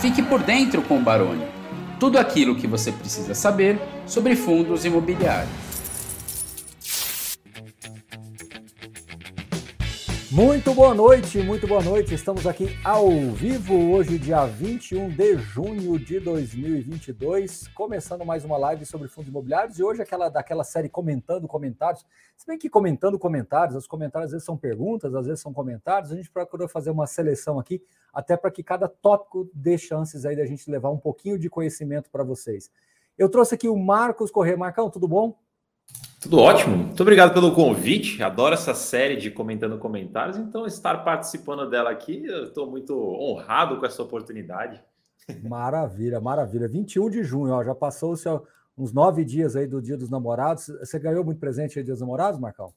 Fique por dentro com o Baroni. Tudo aquilo que você precisa saber sobre fundos imobiliários. Muito boa noite, muito boa noite. Estamos aqui ao vivo hoje, dia 21 de junho de 2022, começando mais uma live sobre fundos imobiliários e hoje aquela daquela série comentando comentários. Se bem que comentando comentários, os comentários às vezes são perguntas, às vezes são comentários, a gente procurou fazer uma seleção aqui até para que cada tópico dê chances aí da gente levar um pouquinho de conhecimento para vocês. Eu trouxe aqui o Marcos Corrêa. Marcão, tudo bom? Tudo ótimo. Muito obrigado pelo convite. Adoro essa série de comentando comentários. Então, estar participando dela aqui, eu estou muito honrado com essa oportunidade. Maravilha, maravilha. 21 de junho, ó, já passou uns nove dias aí do Dia dos Namorados. Você ganhou muito presente aí dos Namorados, Marcão?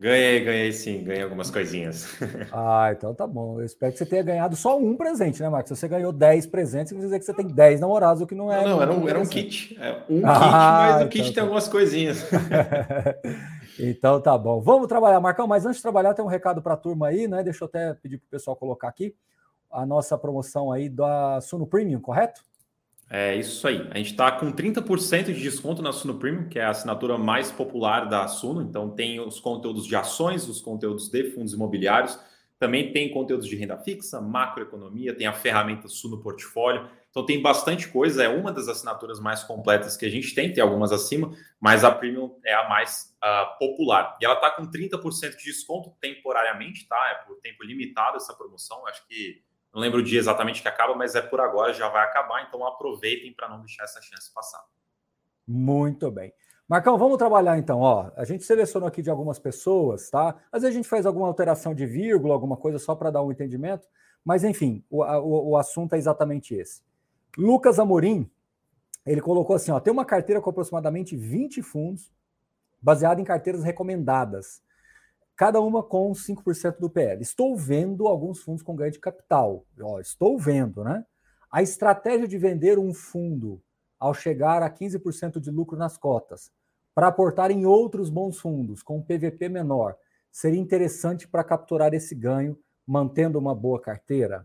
Ganhei, ganhei sim, ganhei algumas coisinhas. Ah, então tá bom. Eu espero que você tenha ganhado só um presente, né, Marcos? Se você ganhou 10 presentes, quer dizer que você tem 10 namorados, o que não é. Não, não era, um, era um kit. É um ah, kit, mas o então kit tá. tem algumas coisinhas. então tá bom. Vamos trabalhar, Marcão, mas antes de trabalhar, tem um recado para a turma aí, né? Deixa eu até pedir para o pessoal colocar aqui a nossa promoção aí da Suno Premium, correto? É isso aí. A gente está com 30% de desconto na Suno Premium, que é a assinatura mais popular da Suno. Então, tem os conteúdos de ações, os conteúdos de fundos imobiliários. Também tem conteúdos de renda fixa, macroeconomia, tem a ferramenta Suno Portfólio. Então, tem bastante coisa. É uma das assinaturas mais completas que a gente tem, tem algumas acima, mas a Premium é a mais uh, popular. E ela está com 30% de desconto temporariamente, tá? É por tempo limitado essa promoção. Acho que não lembro o dia exatamente que acaba, mas é por agora, já vai acabar, então aproveitem para não deixar essa chance passar. Muito bem. Marcão, vamos trabalhar então. Ó, a gente selecionou aqui de algumas pessoas, tá? Às vezes a gente faz alguma alteração de vírgula, alguma coisa só para dar um entendimento, mas enfim, o, o, o assunto é exatamente esse. Lucas Amorim, ele colocou assim: ó, tem uma carteira com aproximadamente 20 fundos, baseada em carteiras recomendadas cada uma com 5% do PL. Estou vendo alguns fundos com ganho de capital. Ó, estou vendo, né? A estratégia de vender um fundo ao chegar a 15% de lucro nas cotas para aportar em outros bons fundos com PVP menor seria interessante para capturar esse ganho mantendo uma boa carteira?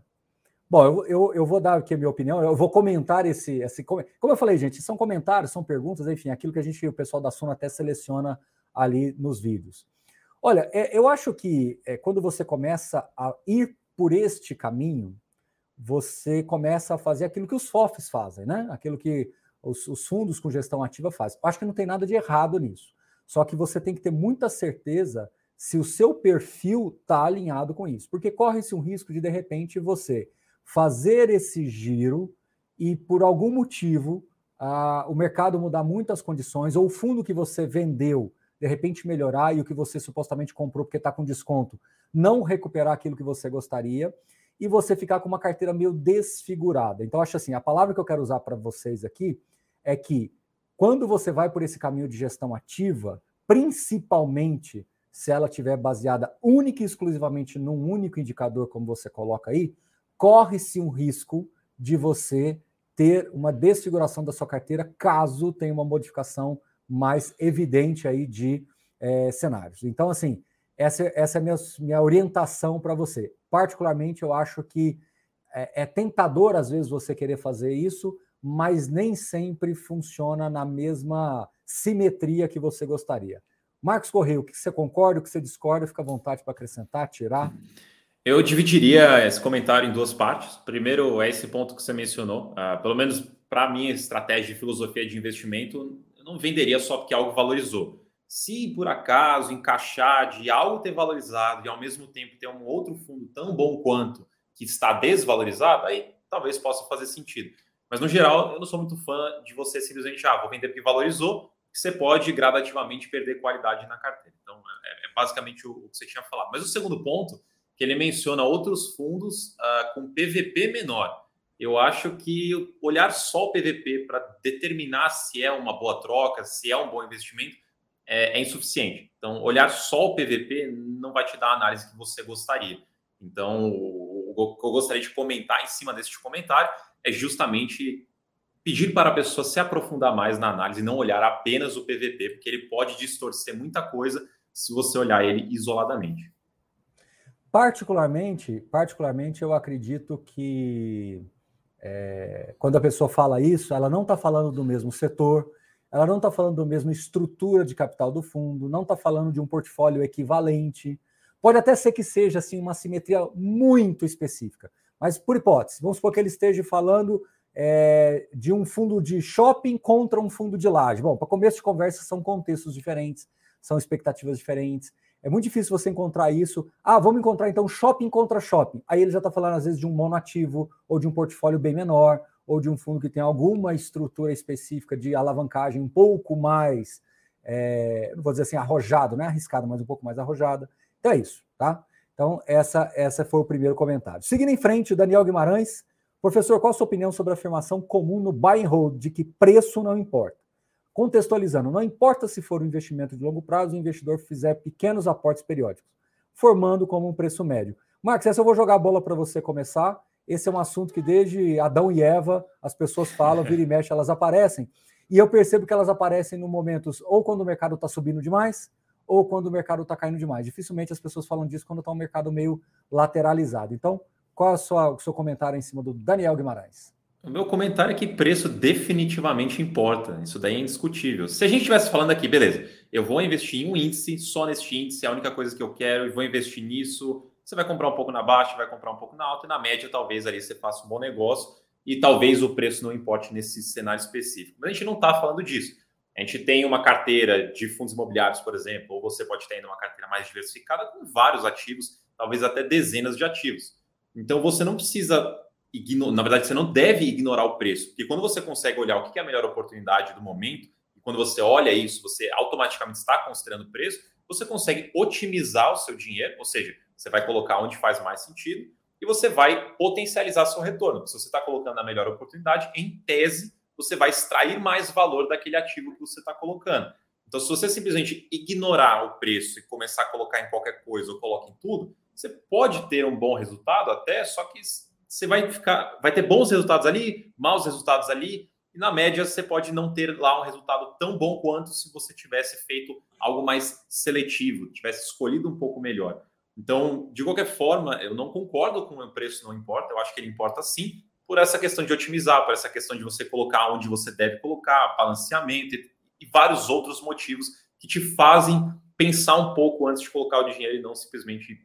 Bom, eu, eu, eu, vou dar aqui a minha opinião, eu vou comentar esse, esse. Como eu falei, gente, são comentários, são perguntas, enfim, aquilo que a gente, o pessoal da Suna até seleciona ali nos vídeos. Olha, é, eu acho que é, quando você começa a ir por este caminho, você começa a fazer aquilo que os FOFs fazem, né? Aquilo que os, os fundos com gestão ativa fazem. Acho que não tem nada de errado nisso. Só que você tem que ter muita certeza se o seu perfil está alinhado com isso. Porque corre-se um risco de, de repente, você fazer esse giro e, por algum motivo, o mercado mudar muitas condições, ou o fundo que você vendeu de repente melhorar e o que você supostamente comprou porque está com desconto não recuperar aquilo que você gostaria e você ficar com uma carteira meio desfigurada. Então, acho assim, a palavra que eu quero usar para vocês aqui é que quando você vai por esse caminho de gestão ativa, principalmente se ela estiver baseada única e exclusivamente num único indicador, como você coloca aí, corre-se um risco de você ter uma desfiguração da sua carteira caso tenha uma modificação mais evidente aí de é, cenários. Então, assim, essa, essa é a minha, minha orientação para você. Particularmente, eu acho que é, é, tentador, às vezes, você querer fazer isso, mas nem sempre funciona na mesma simetria que você gostaria. Marcos Correia, o que você concorda, o que você discorda, fica à vontade para acrescentar, tirar. Eu dividiria esse comentário em duas partes. Primeiro, é esse ponto que você mencionou. Uh, pelo menos para minha estratégia de filosofia de investimento, eu não venderia só porque algo valorizou. Se por acaso encaixar de algo ter valorizado e ao mesmo tempo ter um outro fundo tão bom quanto que está desvalorizado, aí talvez possa fazer sentido. Mas no geral, eu não sou muito fã de você simplesmente, ah, vou vender porque valorizou, você pode gradativamente perder qualidade na carteira. Então, é, é basicamente o, o, que você tinha falado. Mas o segundo ponto, que ele menciona outros fundos uh, com PVP menor. Eu acho que olhar só o PVP para determinar se é uma boa troca, se é um bom investimento, é, é, insuficiente. Então, olhar só o PVP não vai te dar a análise que você gostaria. Então, o, que eu gostaria de comentar em cima desse comentário é justamente pedir para a pessoa se aprofundar mais na análise não olhar apenas o PVP, porque ele pode distorcer muita coisa se você olhar ele isoladamente. Particularmente, particularmente eu acredito que É, quando a pessoa fala isso, ela não está falando do mesmo setor, ela não está falando da mesma estrutura de capital do fundo, não está falando de um portfólio equivalente. Pode até ser que seja assim uma simetria muito específica, mas por hipótese, vamos supor que ele esteja falando é, de um fundo de shopping contra um fundo de laje. Bom, para começo de conversa são contextos diferentes, são expectativas diferentes. É muito difícil você encontrar isso. Ah, vamos encontrar então shopping contra shopping. Aí ele já está falando às vezes de um monoativo ou de um portfólio bem menor ou de um fundo que tem alguma estrutura específica de alavancagem um pouco mais, é, não vou dizer assim arrojado, não é arriscado, mas um pouco mais arrojada. Então é isso, tá? Então essa essa foi o primeiro comentário. Seguindo em frente, Daniel Guimarães Professor, qual a sua opinião sobre a afirmação comum no buy and hold de que preço não importa? Contextualizando, não importa se for um investimento de longo prazo, o investidor fizer pequenos aportes periódicos, formando como um preço médio. Marcos, essa eu vou jogar a bola para você começar. Esse é um assunto que desde Adão e Eva as pessoas falam, vira e mexe, elas aparecem. E eu percebo que elas aparecem no momentos ou quando o mercado está subindo demais, ou quando o mercado está caindo demais. Dificilmente as pessoas falam disso quando está um mercado meio lateralizado. Então, qual é seu, o seu comentário em cima do Daniel Guimarães? O meu comentário é que preço definitivamente importa. Isso daí é indiscutível. Se a gente estivesse falando aqui, beleza, eu vou investir em um índice, só neste índice, é a única coisa que eu quero, e vou investir nisso. Você vai comprar um pouco na baixa, vai comprar um pouco na alta, e na média, talvez ali você faça um bom negócio, e talvez o preço não importe nesse cenário específico. Mas a gente não está falando disso. A gente tem uma carteira de fundos imobiliários, por exemplo, ou você pode ter ainda uma carteira mais diversificada com vários ativos, talvez até dezenas de ativos. Então você não precisa na verdade, você não deve ignorar o preço, porque quando você consegue olhar o que é a melhor oportunidade do momento, e quando você olha isso, você automaticamente está considerando o preço, você consegue otimizar o seu dinheiro, ou seja, você vai colocar onde faz mais sentido e você vai potencializar seu retorno. Se você está colocando a melhor oportunidade, em tese, você vai extrair mais valor daquele ativo que você está colocando. Então, se você simplesmente ignorar o preço e começar a colocar em qualquer coisa ou coloca em tudo, você pode ter um bom resultado até, só que você vai ficar, vai ter bons resultados ali, maus resultados ali, e na média você pode não ter lá um resultado tão bom quanto se você tivesse feito algo mais seletivo, tivesse escolhido um pouco melhor. Então, de qualquer forma, eu não concordo com o preço não importa, eu acho que ele importa sim, por essa questão de otimizar, por essa questão de você colocar onde você deve colocar, balanceamento e, e vários outros motivos que te fazem pensar um pouco antes de colocar o dinheiro e não simplesmente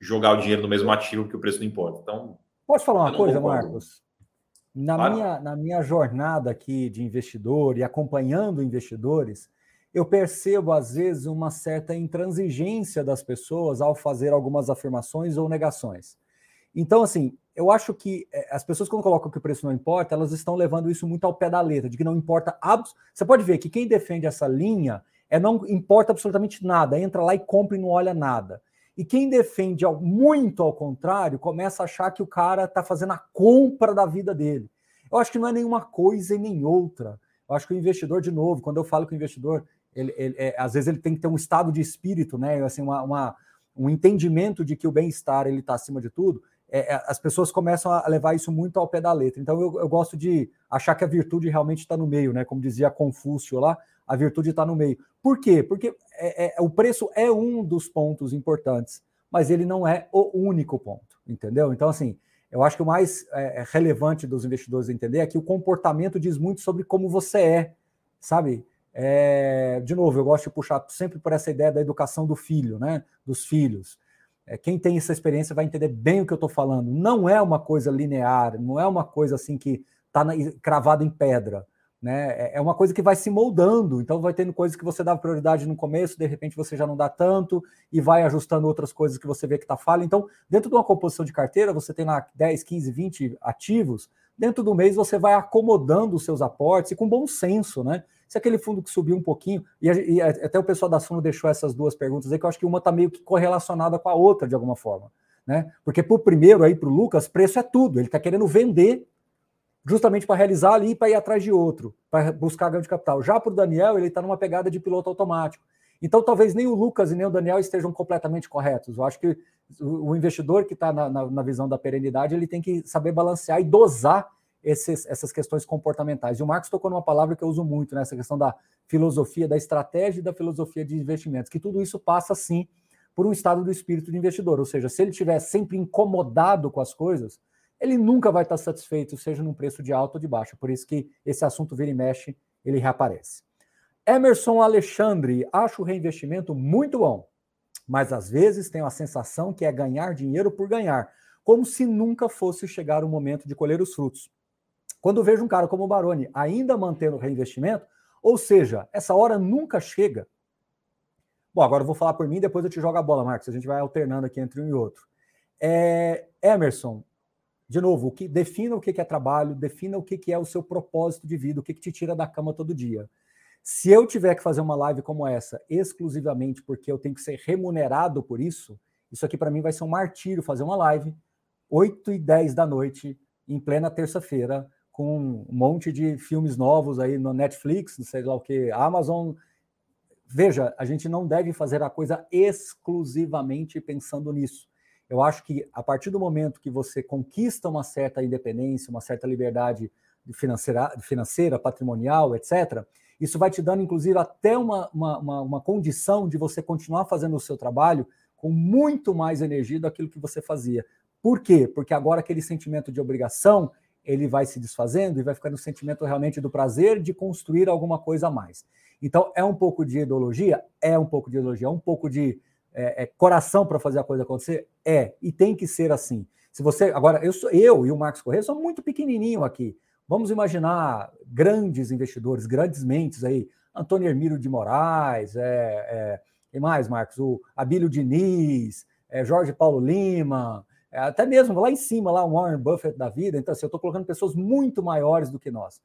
jogar o dinheiro no mesmo ativo que o preço não importa. Então, posso falar uma coisa, concordo. Marcos? Na, claro. minha, na minha jornada aqui de investidor e acompanhando investidores, eu percebo às vezes uma certa intransigência das pessoas ao fazer algumas afirmações ou negações. Então, assim, eu acho que eh, as pessoas, quando colocam que o preço não importa, elas estão levando isso muito ao pé da letra, de que não importa. Abs... Você pode ver que quem defende essa linha é não importa absolutamente nada, entra lá e compra e não olha nada. E quem defende muito ao contrário começa a achar que o cara está fazendo a compra da vida dele. Eu acho que não é nenhuma coisa e nem outra. Eu acho que o investidor, de novo, quando eu falo que o investidor, ele, ele é, às vezes ele tem que ter um estado de espírito, né? Assim, uma, uma um entendimento de que o bem-estar ele está acima de tudo. É, é, as pessoas começam a levar isso muito ao pé da letra. Então eu, eu gosto de achar que a virtude realmente está no meio, né? Como dizia Confúcio lá, a virtude está no meio. Por quê? Porque é, é, o preço é um dos pontos importantes, mas ele não é o único ponto, entendeu? Então, assim, eu acho que o mais é, é, relevante dos investidores entender é que o comportamento diz muito sobre como você é, sabe? É, de novo, eu gosto de puxar sempre por essa ideia da educação do filho, né? Dos filhos. É, quem tem essa experiência vai entender bem o que eu estou falando. Não é uma coisa linear, não é uma coisa assim que está cravada em pedra né? É, é uma coisa que vai se moldando, então vai tendo coisas que você dá prioridade no começo, de repente você já não dá tanto, e vai ajustando outras coisas que você vê que está falha. Então, dentro de uma composição de carteira, você tem lá 10, 15, 20 ativos, dentro do mês você vai acomodando os seus aportes e com bom senso, né? Se aquele fundo que subiu um pouquinho, e, e até o pessoal da Suno deixou essas duas perguntas aí, que eu acho que uma está meio que correlacionada com a outra de alguma forma. Né? Porque para o primeiro aí, para o Lucas, preço é tudo. Ele está querendo vender justamente para realizar ali e para ir atrás de outro, para buscar ganho de capital. Já para o Daniel, ele está numa pegada de piloto automático. Então, talvez nem o Lucas e nem o Daniel estejam completamente corretos. Eu acho que o investidor que está na, na, na, visão da perenidade, ele tem que saber balancear e dosar esses, essas questões comportamentais. E o Marcos tocou numa palavra que eu uso muito, nessa né? questão da filosofia, da estratégia e da filosofia de investimentos, que tudo isso passa, sim, por um estado do espírito de investidor. Ou seja, se ele estiver sempre incomodado com as coisas, ele nunca vai estar satisfeito, seja num preço de alta ou de baixo. Por isso que esse assunto vira e mexe, ele reaparece. Emerson Alexandre, acho o reinvestimento muito bom, mas às vezes tenho a sensação que é ganhar dinheiro por ganhar, como se nunca fosse chegar o momento de colher os frutos. Quando vejo um cara como o Baroni ainda mantendo o reinvestimento, ou seja, essa hora nunca chega. Bom, agora eu vou falar por mim, depois eu te jogo a bola, Marcos. A gente vai alternando aqui entre um e outro. É, Emerson, de novo, que defina o que é trabalho, defina o que é o seu propósito de vida, o que te tira da cama todo dia. Se eu tiver que fazer uma live como essa exclusivamente porque eu tenho que ser remunerado por isso, isso aqui para mim vai ser um martírio fazer uma live 8 e 10 da noite em plena terça-feira com um monte de filmes novos aí no Netflix, não sei lá o que, Amazon. Veja, a gente não deve fazer a coisa exclusivamente pensando nisso. Eu acho que a partir do momento que você conquista uma certa independência, uma certa liberdade financeira, financeira patrimonial, etc., isso vai te dando, inclusive, até uma, uma, uma, condição de você continuar fazendo o seu trabalho com muito mais energia daquilo que você fazia. Por quê? Porque agora aquele sentimento de obrigação ele vai se desfazendo e vai ficando o sentimento realmente do prazer de construir alguma coisa a mais. Então, é um pouco de ideologia? É um pouco de ideologia, é um pouco de é, é coração para fazer a coisa acontecer? É, e tem que ser assim. Se você. Agora, eu, sou, eu e o Marcos Corrêa somos muito pequenininho aqui. Vamos imaginar grandes investidores, grandes mentes aí. Antônio Hermílio de Moraes, é, é, mais, Marcos? O Abílio Diniz, é, Jorge Paulo Lima, é, até mesmo lá em cima, lá o Warren Buffett da vida. Então, assim, eu estou colocando pessoas muito maiores do que nós.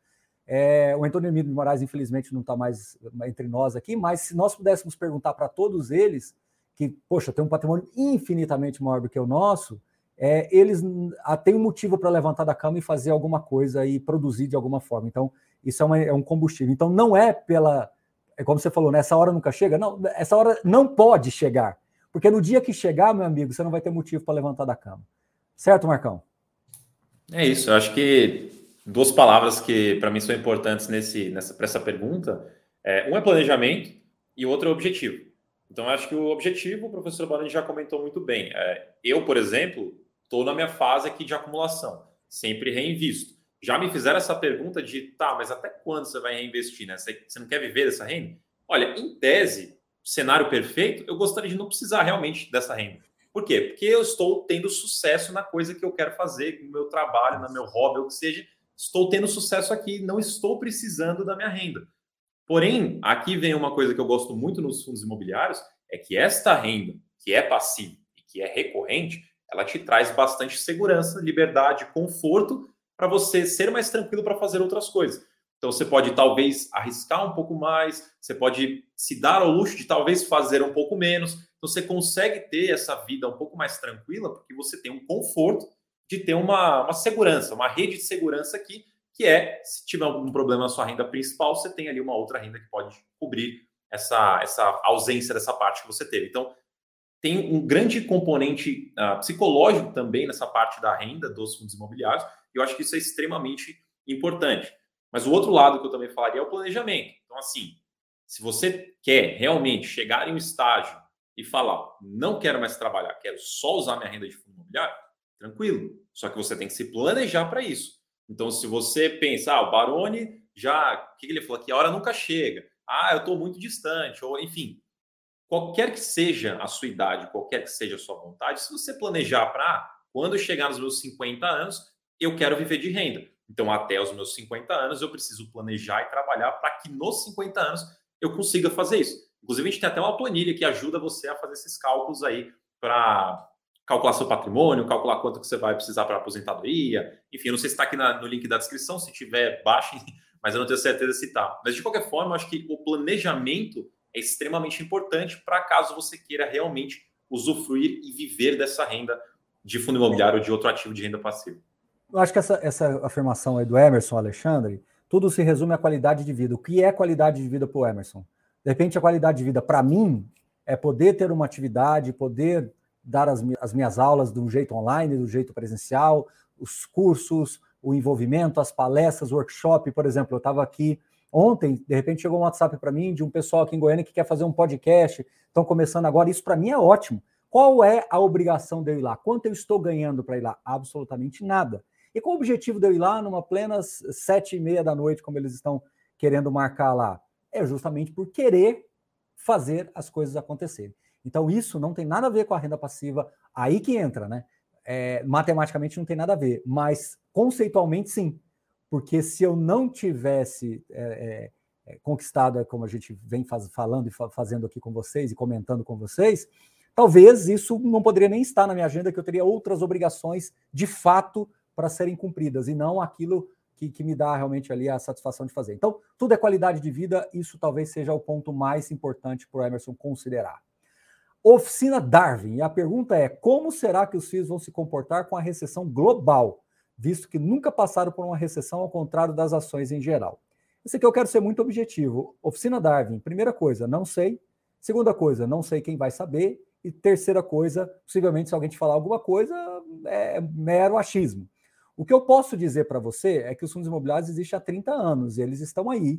É, o Antônio Hermílio de Moraes, infelizmente, não está mais entre nós aqui, mas se nós pudéssemos perguntar para todos eles, que, poxa, tem um patrimônio infinitamente maior do que o nosso, é, eles têm um motivo para levantar da cama e fazer alguma coisa e produzir de alguma forma. Então, isso é, uma, é um combustível. Então, não é pela. É como você falou, né, hora nunca chega. Não, essa hora não pode chegar. Porque no dia que chegar, meu amigo, você não vai ter motivo para levantar da cama. Certo, Marcão? É isso. Eu acho que duas palavras que para mim são importantes nesse, nessa, para essa pergunta. É, um é planejamento e o outro é objetivo. Então, acho que o objetivo, o professor Barani já comentou muito bem. É, eu, por exemplo, estou na minha fase aqui de acumulação, sempre reinvisto. Já me fizeram essa pergunta de, tá, mas até quando você vai reinvestir, né? Você, você não quer viver dessa renda? Olha, em tese, cenário perfeito, eu gostaria de não precisar realmente dessa renda. Por quê? Porque eu estou tendo sucesso na coisa que eu quero fazer, no meu trabalho, no meu hobby, ou que seja. Estou tendo sucesso aqui, não estou precisando da minha renda. Porém, aqui vem uma coisa que eu gosto muito nos fundos imobiliários, é que esta renda, que é passiva e que é recorrente, ela te traz bastante segurança, liberdade, conforto para você ser mais tranquilo para fazer outras coisas. Então você pode talvez arriscar um pouco mais, você pode se dar ao luxo de talvez fazer um pouco menos. Então você consegue ter essa vida um pouco mais tranquila porque você tem um conforto de ter uma, uma segurança, uma rede de segurança aqui que é, se tiver algum problema na sua renda principal, você tem ali uma outra renda que pode cobrir essa, essa ausência dessa parte que você teve. Então, tem um grande componente uh, psicológico também nessa parte da renda dos fundos imobiliários, e eu acho que isso é extremamente importante. Mas o outro lado que eu também falaria é o planejamento. Então, assim, se você quer realmente chegar em um estágio e falar, não quero mais trabalhar, quero só usar minha renda de fundo imobiliário, tranquilo. Só que você tem que se planejar para isso. Então, se você pensar, ah, o Baroni já. O que ele falou aqui? A hora nunca chega. Ah, eu estou muito distante. Ou, enfim, qualquer que seja a sua idade, qualquer que seja a sua vontade, se você planejar para ah, quando chegar nos meus 50 anos, eu quero viver de renda. Então, até os meus 50 anos, eu preciso planejar e trabalhar para que nos 50 anos eu consiga fazer isso. Inclusive, a gente tem até uma planilha que ajuda você a fazer esses cálculos aí para calcular seu patrimônio, calcular quanto que você vai precisar para aposentadoria. Enfim, eu não sei se está aqui na, no link da descrição, se tiver, baixem, mas eu não tenho certeza se está. Mas, de qualquer forma, acho que o planejamento é extremamente importante para caso você queira realmente usufruir e viver dessa renda de fundo imobiliário ou de outro ativo de renda passiva. Eu acho que essa, essa afirmação aí do Emerson Alexandre, tudo se resume à qualidade de vida. O que é qualidade de vida para o Emerson? De repente, a qualidade de vida, para mim, é poder ter uma atividade, poder dar as, as minhas aulas de um jeito online, do jeito presencial, os cursos, o envolvimento, as palestras, workshop, por exemplo, eu estava aqui ontem, de repente chegou um WhatsApp para mim de um pessoal aqui em Goiânia que quer fazer um podcast, estão começando agora, isso para mim é ótimo. Qual é a obrigação de eu ir lá? Quanto eu estou ganhando para ir lá? Absolutamente nada. E qual o objetivo de eu ir lá numa plena sete e meia da noite, como eles estão querendo marcar lá? É justamente por querer fazer as coisas acontecerem. Então, isso não tem nada a ver com a renda passiva, aí que entra, né? É, matematicamente não tem nada a ver, mas conceitualmente sim. Porque se eu não tivesse é, é, é conquistado, como a gente vem faz, falando e fa fazendo aqui com vocês e comentando com vocês, talvez isso não poderia nem estar na minha agenda, que eu teria outras obrigações de fato para serem cumpridas, e não aquilo que, que, me dá realmente ali a satisfação de fazer. Então, tudo é qualidade de vida, isso talvez seja o ponto mais importante para o Emerson considerar. Oficina Darwin, e a pergunta é: como será que os FIIs vão se comportar com a recessão global, visto que nunca passaram por uma recessão ao contrário das ações em geral? Esse aqui eu quero ser muito objetivo. Oficina Darwin, primeira coisa, não sei. Segunda coisa, não sei quem vai saber. E terceira coisa, possivelmente, se alguém te falar alguma coisa, é mero achismo. O que eu posso dizer para você é que os fundos imobiliários existem há 30 anos e eles estão aí.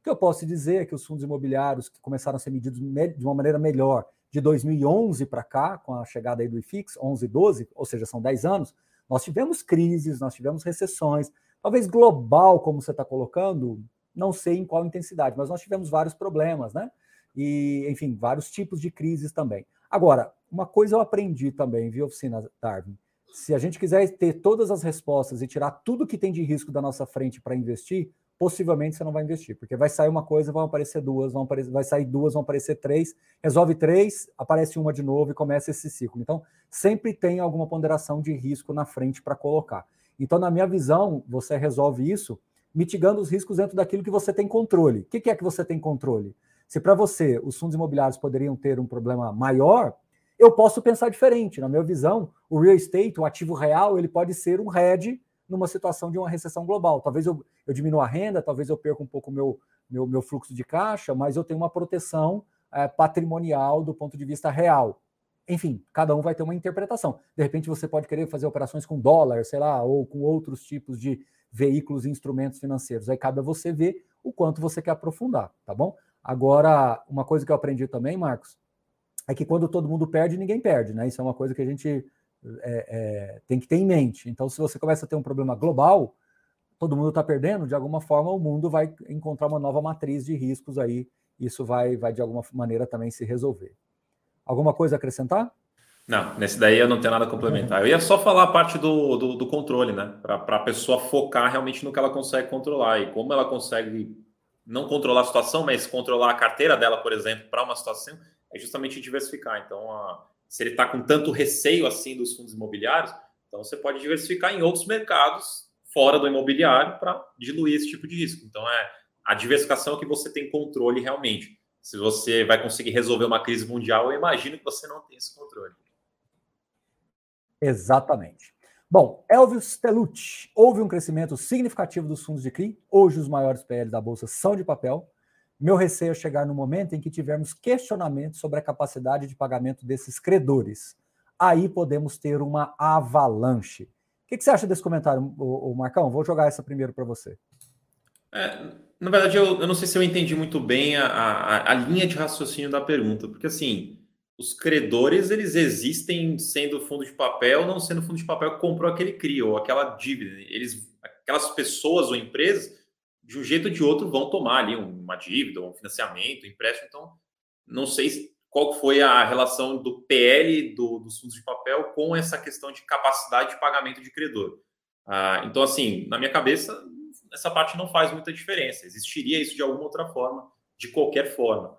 O que eu posso dizer é que os fundos imobiliários que começaram a ser medidos de uma maneira melhor de 2011 para cá, com a chegada aí do IFIX, 11 e 12, ou seja, são 10 anos, nós tivemos crises, nós tivemos recessões, talvez global, como você está colocando, não sei em qual intensidade, mas nós tivemos vários problemas, né? E, enfim, vários tipos de crises também. Agora, uma coisa eu aprendi também, viu, oficina Darwin? Se a gente quiser ter todas as respostas e tirar tudo que tem de risco da nossa frente para investir, possivelmente você não vai investir, porque vai sair uma coisa, vão aparecer duas, vão aparecer, vai sair duas, vão aparecer três, resolve três, aparece uma de novo e começa esse ciclo. Então, sempre tem alguma ponderação de risco na frente para colocar. Então, na minha visão, você resolve isso mitigando os riscos dentro daquilo que você tem controle. O que é que você tem controle? Se para você os fundos imobiliários poderiam ter um problema maior, eu posso pensar diferente. Na minha visão, o real estate, o ativo real, ele pode ser um hedge numa situação de uma recessão global. Talvez eu, eu diminua a renda, talvez eu perca um pouco meu, meu, meu fluxo de caixa, mas eu tenho uma proteção é, patrimonial do ponto de vista real. Enfim, cada um vai ter uma interpretação. De repente você pode querer fazer operações com dólar, sei lá, ou com outros tipos de veículos e instrumentos financeiros. Aí cabe a você ver o quanto você quer aprofundar, tá bom? Agora, uma coisa que eu aprendi também, Marcos, é que quando todo mundo perde, ninguém perde, né? Isso é uma coisa que a gente é, é, tem que ter em mente. Então, se você começa a ter um problema global, todo mundo está perdendo, de alguma forma o mundo vai encontrar uma nova matriz de riscos aí, isso vai, vai de alguma maneira também se resolver. Alguma coisa a acrescentar? Não, nesse daí eu não tenho nada a complementar. Eu ia só falar a parte do, do, do controle, né? Para a pessoa focar realmente no que ela consegue controlar e como ela consegue não controlar a situação, mas controlar a carteira dela, por exemplo, para uma situação, é justamente diversificar. Então, a, se ele está com tanto receio assim dos fundos imobiliários, então você pode diversificar em outros mercados fora do imobiliário para diluir esse tipo de risco. Então é a diversificação que você tem controle realmente. Se você vai conseguir resolver uma crise mundial, eu imagino que você não tem esse controle. Exatamente. Bom, Elvis Telucci, houve um crescimento significativo dos fundos de CRI. Hoje os maiores PL da bolsa são de papel. Meu receio é chegar no momento em que tivermos questionamento sobre a capacidade de pagamento desses credores. Aí podemos ter uma avalanche. O que, você acha desse comentário, o, Marcão? Vou jogar essa primeiro para você. É, na verdade, eu, eu, não sei se eu entendi muito bem a, a, a, linha de raciocínio da pergunta, porque assim, os credores eles existem sendo fundo de papel, não sendo fundo de papel comprou aquele CRI ou aquela dívida. Eles, aquelas pessoas ou empresas de um jeito ou de outro vão tomar ali uma dívida, um financiamento, um empréstimo. Então, não sei qual foi a relação do PL do, dos fundos de papel com essa questão de capacidade de pagamento de credor. Ah, então, assim, na minha cabeça, essa parte não faz muita diferença. Existiria isso de alguma outra forma, de qualquer forma.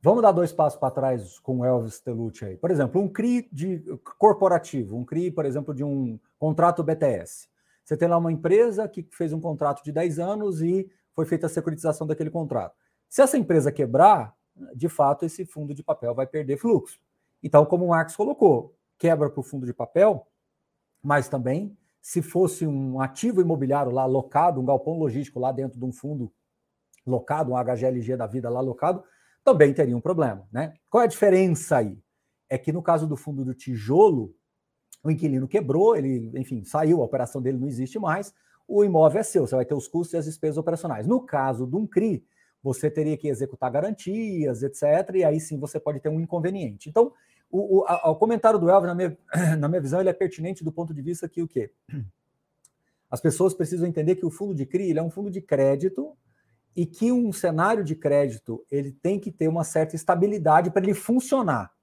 Vamos dar dois passos para trás com o Elvis Telucci aí. Por exemplo, um CRI de corporativo, um CRI, por exemplo, de um contrato BTS. Você tem lá uma empresa que fez um contrato de 10 anos e foi feita a securitização daquele contrato. Se essa empresa quebrar, de fato, esse fundo de papel vai perder fluxo. Então, como o Marcos colocou, quebra para o fundo de papel, mas também, se fosse um ativo imobiliário lá locado, um galpão logístico lá dentro de um fundo locado, um HGLG da vida lá locado, também teria um problema. Né? Qual é a diferença aí? É que no caso do fundo do tijolo, o inquilino quebrou, ele, enfim, saiu, a operação dele não existe mais, o imóvel é seu, você vai ter os custos e as despesas operacionais. No caso de um CRI, você teria que executar garantias, etc., e aí sim você pode ter um inconveniente. Então, o, o, a, o comentário do Elvio, na minha, na minha visão, ele é pertinente do ponto de vista que o quê? As pessoas precisam entender que o fundo de CRI é um fundo de crédito e que um cenário de crédito ele tem que ter uma certa estabilidade para ele funcionar.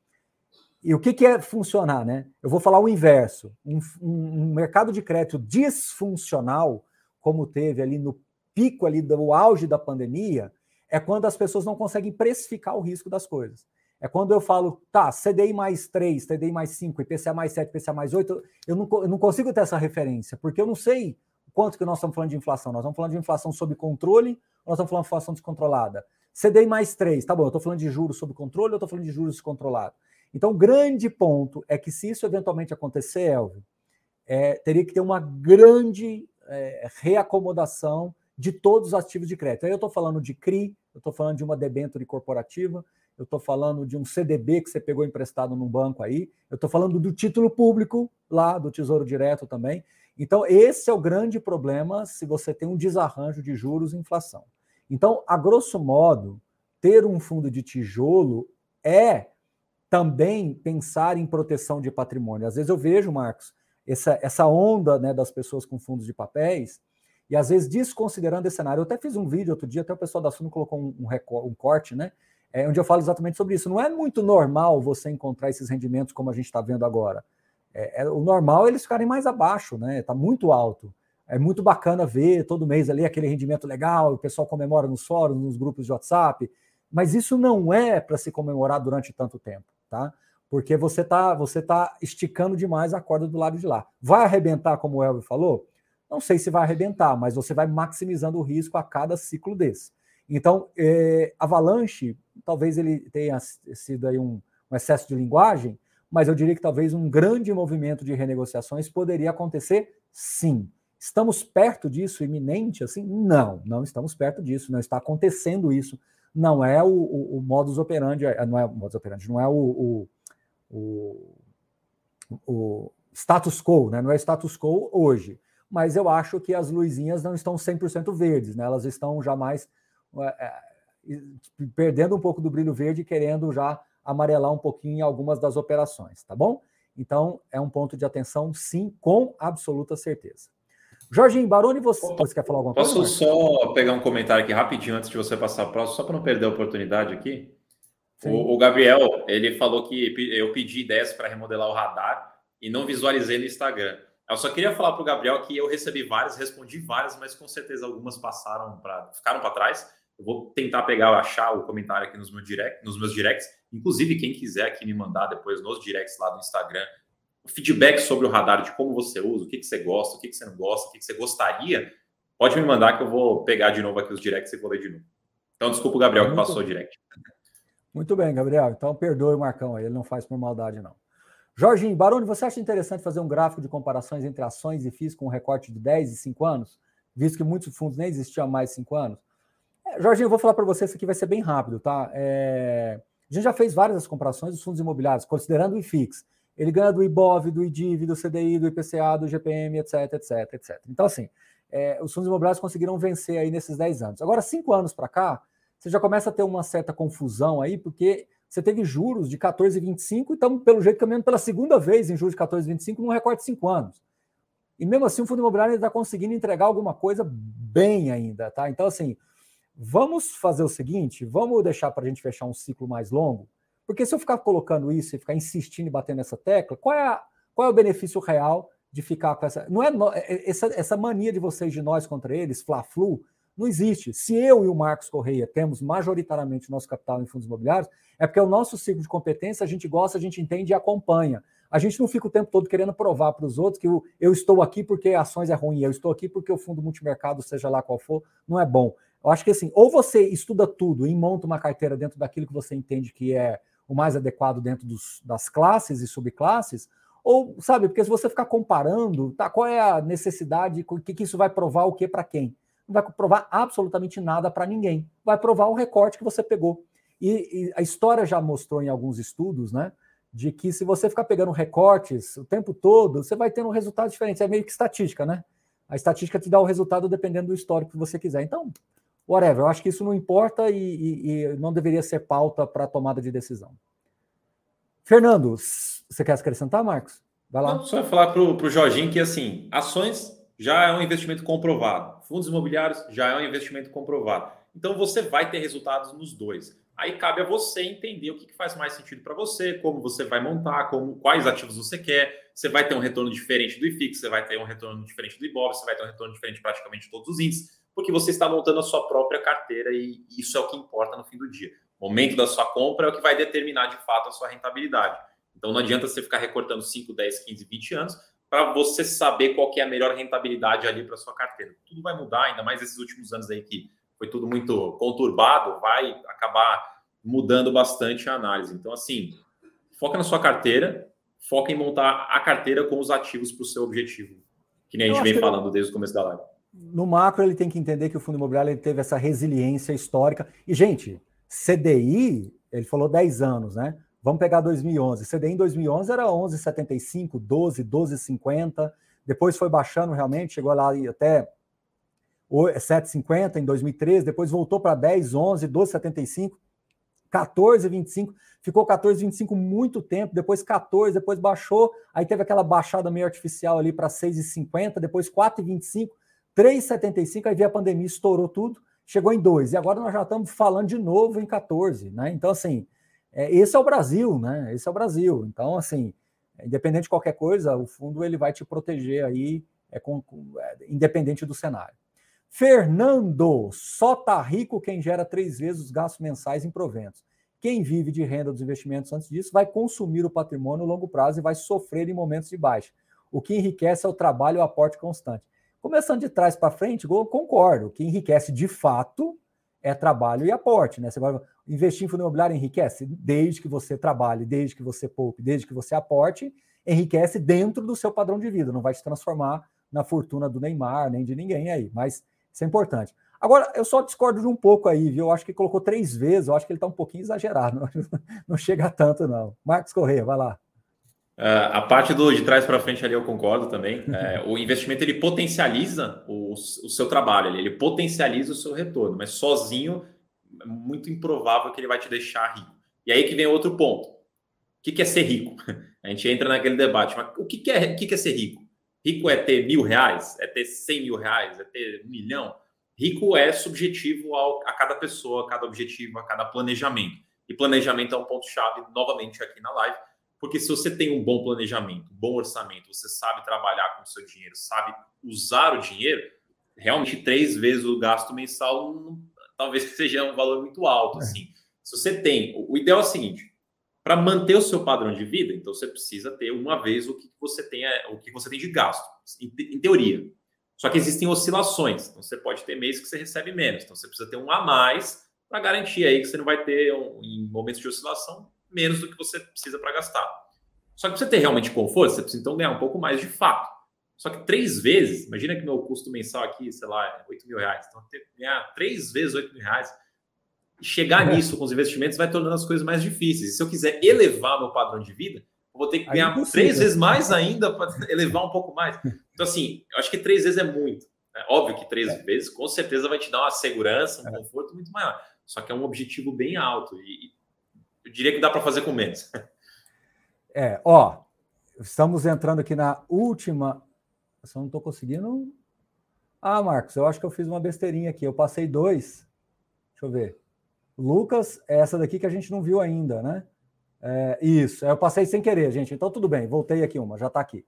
E o que, que, é funcionar, né? Eu vou falar o inverso. Um, um, mercado de crédito disfuncional, como teve ali no pico ali do auge da pandemia, é quando as pessoas não conseguem precificar o risco das coisas. É quando eu falo, tá, CDI mais 3, CDI mais 5, IPCA mais 7, IPCA mais 8, eu não, eu não consigo ter essa referência, porque eu não sei quanto que nós estamos falando de inflação. Nós estamos falando de inflação sob controle ou nós estamos falando de inflação descontrolada? CDI mais 3, tá bom, eu estou falando de juros sob controle ou eu estou falando de juros descontrolados? Então, o grande ponto é que se isso eventualmente acontecer, Elvio, é, teria que ter uma grande é, reacomodação de todos os ativos de crédito. Aí eu estou falando de CRI, eu estou falando de uma debênture corporativa, eu estou falando de um CDB que você pegou emprestado num banco aí, eu estou falando do título público lá, do Tesouro Direto também. Então, esse é o grande problema se você tem um desarranjo de juros e inflação. Então, a grosso modo, ter um fundo de tijolo é também pensar em proteção de patrimônio. Às vezes eu vejo, Marcos, essa, essa onda né, das pessoas com fundos de papéis, e às vezes desconsiderando esse cenário. Eu até fiz um vídeo outro dia, até o pessoal da Suno colocou um, um, um corte, né? É, onde eu falo exatamente sobre isso. Não é muito normal você encontrar esses rendimentos como a gente está vendo agora. É, é, o normal é eles ficarem mais abaixo, né? Está muito alto. É muito bacana ver todo mês ali aquele rendimento legal, o pessoal comemora nos fóruns, nos grupos de WhatsApp, mas isso não é para se comemorar durante tanto tempo, tá? Porque você está você tá esticando demais a corda do lado de lá. Vai arrebentar, como o Elvio falou? Não sei se vai arrebentar, mas você vai maximizando o risco a cada ciclo desse. Então, é, Avalanche, talvez ele tenha sido aí um, um excesso de linguagem, mas eu diria que talvez um grande movimento de renegociações poderia acontecer sim. Estamos perto disso, iminente, assim? Não, não estamos perto disso, não está acontecendo isso. Não é o, o, o modus operandi, é, não é o modus operandi, não é o, o, o status quo, né? não é status quo hoje mas eu acho que as luzinhas não estão 100% verdes, né? elas estão já mais é, perdendo um pouco do brilho verde, querendo já amarelar um pouquinho em algumas das operações, tá bom? Então, é um ponto de atenção, sim, com absoluta certeza. Jorginho Baroni, você, você quer falar alguma Posso coisa? Posso só pegar um comentário aqui rapidinho antes de você passar para o próximo, só para não perder a oportunidade aqui? O, o, Gabriel, ele falou que eu pedi ideias para remodelar o radar e não visualizei no Instagram. Eu só queria falar para o Gabriel que eu recebi várias, respondi várias, mas com certeza algumas passaram para ficaram para trás. Eu vou tentar pegar, achar o comentário aqui nos meus, direct, nos meus directs. Inclusive, quem quiser aqui me mandar depois nos directs lá do Instagram feedback sobre o radar, de como você usa, o que, que você gosta, o que, que você não gosta, o que, que você gostaria, pode me mandar que eu vou pegar de novo aqui os directs e vou ler de novo. Então, desculpa o Gabriel que passou o direct. Muito bem, Gabriel. Então, perdoe o Marcão aí, ele não faz por maldade, não. Jorginho, Baroni, você acha interessante fazer um gráfico de comparações entre ações e FIIs com um recorte de 10 e 5 anos, visto que muitos fundos nem existiam há mais de 5 anos? É, Jorginho, eu vou falar para você, isso aqui vai ser bem rápido, tá? É... A gente já fez várias comparações dos fundos imobiliários, considerando o IFIX. Ele ganha do IBOV, do IDIV, do CDI, do IPCA, do GPM, etc, etc, etc. Então, assim, é, os fundos imobiliários conseguiram vencer aí nesses 10 anos. Agora, cinco anos para cá, você já começa a ter uma certa confusão aí, porque você teve juros de 14,25 e estamos, pelo jeito, caminhando pela segunda vez em juros de 14,25 num recorte de 5 anos. E mesmo assim, o fundo imobiliário está conseguindo entregar alguma coisa bem ainda, tá? Então, assim, vamos fazer o seguinte: vamos deixar para a gente fechar um ciclo mais longo, porque se eu ficar colocando isso e ficar insistindo e batendo nessa tecla, qual é, a, qual é o benefício real de ficar com essa. Não é, é, é essa, essa mania de vocês de nós contra eles, Fla-Flu, não existe. Se eu e o Marcos Correia temos majoritariamente nosso capital em fundos imobiliários, é porque é o nosso ciclo de competência, a gente gosta, a gente entende e acompanha. A gente não fica o tempo todo querendo provar para os outros que eu, eu, estou aqui porque ações é ruim, eu estou aqui porque o fundo multimercado, seja lá qual for, não é bom. Eu acho que assim, ou você estuda tudo e monta uma carteira dentro daquilo que você entende que é o mais adequado dentro dos, das classes e subclasses, ou, sabe, porque se você ficar comparando, tá, qual é a necessidade, o que, que isso vai provar o que para quem? não vai provar absolutamente nada para ninguém. Vai provar o recorte que você pegou. E, e, a história já mostrou em alguns estudos, né? De que se você ficar pegando recortes o tempo todo, você vai ter um resultado diferente. É meio que estatística, né? A estatística te dá o resultado dependendo do histórico que você quiser. Então, whatever, eu acho que isso não importa e, e, e não deveria ser pauta para tomada de decisão. Fernando, você quer acrescentar, Marcos? Vai lá. Não, só falar para o Jorginho que, assim, ações já é um investimento comprovado. Fundos imobiliários já é um investimento comprovado. Então, você vai ter resultados nos dois. Aí cabe a você entender o que faz mais sentido para você, como você vai montar, como quais ativos você quer. Você vai ter um retorno diferente do IFIX, você vai ter um retorno diferente do IBOV, você vai ter um retorno diferente de praticamente todos os índices, porque você está montando a sua própria carteira e isso é o que importa no fim do dia. O momento da sua compra é o que vai determinar de fato a sua rentabilidade. Então não adianta você ficar recortando 5, 10, 15, 20 anos para você saber qual é a melhor rentabilidade ali para sua carteira. Tudo vai mudar, ainda mais esses últimos anos aí que foi tudo muito conturbado, vai acabar mudando bastante a análise. Então, assim, foca na sua carteira, foca em montar a carteira com os ativos para o seu objetivo, que nem a gente vem falando desde o começo da live. No macro, ele tem que entender que o fundo imobiliário teve essa resiliência histórica. E, gente, CDI, ele falou 10 anos, né? Vamos pegar 2011. CDI em 2011 era 11,75, 12, 12,50. Depois foi baixando realmente, chegou lá até 7,50 em 2013, depois voltou para 10, 11, 12,75, 14,25, ficou 14,25 muito tempo, depois 14, depois baixou, aí teve aquela baixada meio artificial ali para 6,50, depois 4,25, 3,75, aí veio a pandemia, estourou tudo, chegou em 2, e agora nós já estamos falando de novo em 14, né? Então, assim, é, esse é o Brasil, né? Esse é o Brasil. Então, assim, independente de qualquer coisa, o fundo ele vai te proteger aí, é, com, é, independente do cenário. Fernando, só tá rico quem gera três vezes os gastos mensais em proventos. Quem vive de renda dos investimentos antes disso vai consumir o patrimônio a longo prazo e vai sofrer em momentos de baixa. O que enriquece é o trabalho e o aporte constante. Começando de trás para frente, eu concordo. Que enriquece de fato é trabalho e aporte. Né? Você vai investir em fundo imobiliário enriquece desde que você trabalhe, desde que você poupe, desde que você aporte, enriquece dentro do seu padrão de vida. Não vai te transformar na fortuna do Neymar, nem de ninguém aí. Mas isso é importante. Agora, eu só discordo de um pouco aí, viu? Eu acho que colocou três vezes, eu acho que ele está um pouquinho exagerado, não, não chega tanto, não. Marcos Correia, vai lá. Uh, a parte do de trás para frente ali eu concordo também. É, o investimento ele potencializa o, o seu trabalho, ele, ele, potencializa o seu retorno, mas sozinho é muito improvável que ele vai te deixar rico. E aí que vem outro ponto. O que, que é ser rico? A gente entra naquele debate, mas o que, que, é, o que, que é ser rico? Rico é ter mil reais? É ter cem mil reais? É ter um milhão? Rico é subjetivo ao, a cada pessoa, a cada objetivo, a cada planejamento. E planejamento é um ponto-chave, novamente, aqui na live, porque se você tem um bom planejamento, um bom orçamento, você sabe trabalhar com o seu dinheiro, sabe usar o dinheiro, realmente três vezes o gasto mensal talvez seja um valor muito alto. É. Assim. Se você tem, o ideal é o seguinte: para manter o seu padrão de vida, então você precisa ter uma vez o que você tem, o que você tem de gasto, em, em teoria. Só que existem oscilações. Então você pode ter mês que você recebe menos. Então você precisa ter um a mais para garantir aí que você não vai ter, um, em momentos de oscilação, menos do que você precisa para gastar. Só que para você ter realmente conforto, você precisa então ganhar um pouco mais de fato. Só que três vezes, imagina que meu custo mensal aqui, sei lá, é 8 mil reais. Então, ter, ganhar três vezes 8 mil reais chegar é. nisso com os investimentos vai tornando as coisas mais difíceis. E se eu quiser elevar meu padrão de vida, vou ter que ganhar três vezes mais ainda para elevar um pouco mais. Então, assim, eu acho que três vezes é muito. É óbvio que três é. vezes com certeza vai te dar uma segurança, um é. conforto muito maior. Só que é um objetivo bem alto e eu diria que dá para fazer com menos. É, ó, estamos entrando aqui na última. Eu só não estou conseguindo. Ah, Marcos, eu acho que eu fiz uma besteirinha aqui. Eu passei dois. Deixa eu ver. Lucas, é essa daqui que a gente não viu ainda, né? É, isso, eu passei sem querer, gente. Então tudo bem, voltei aqui uma, já está aqui.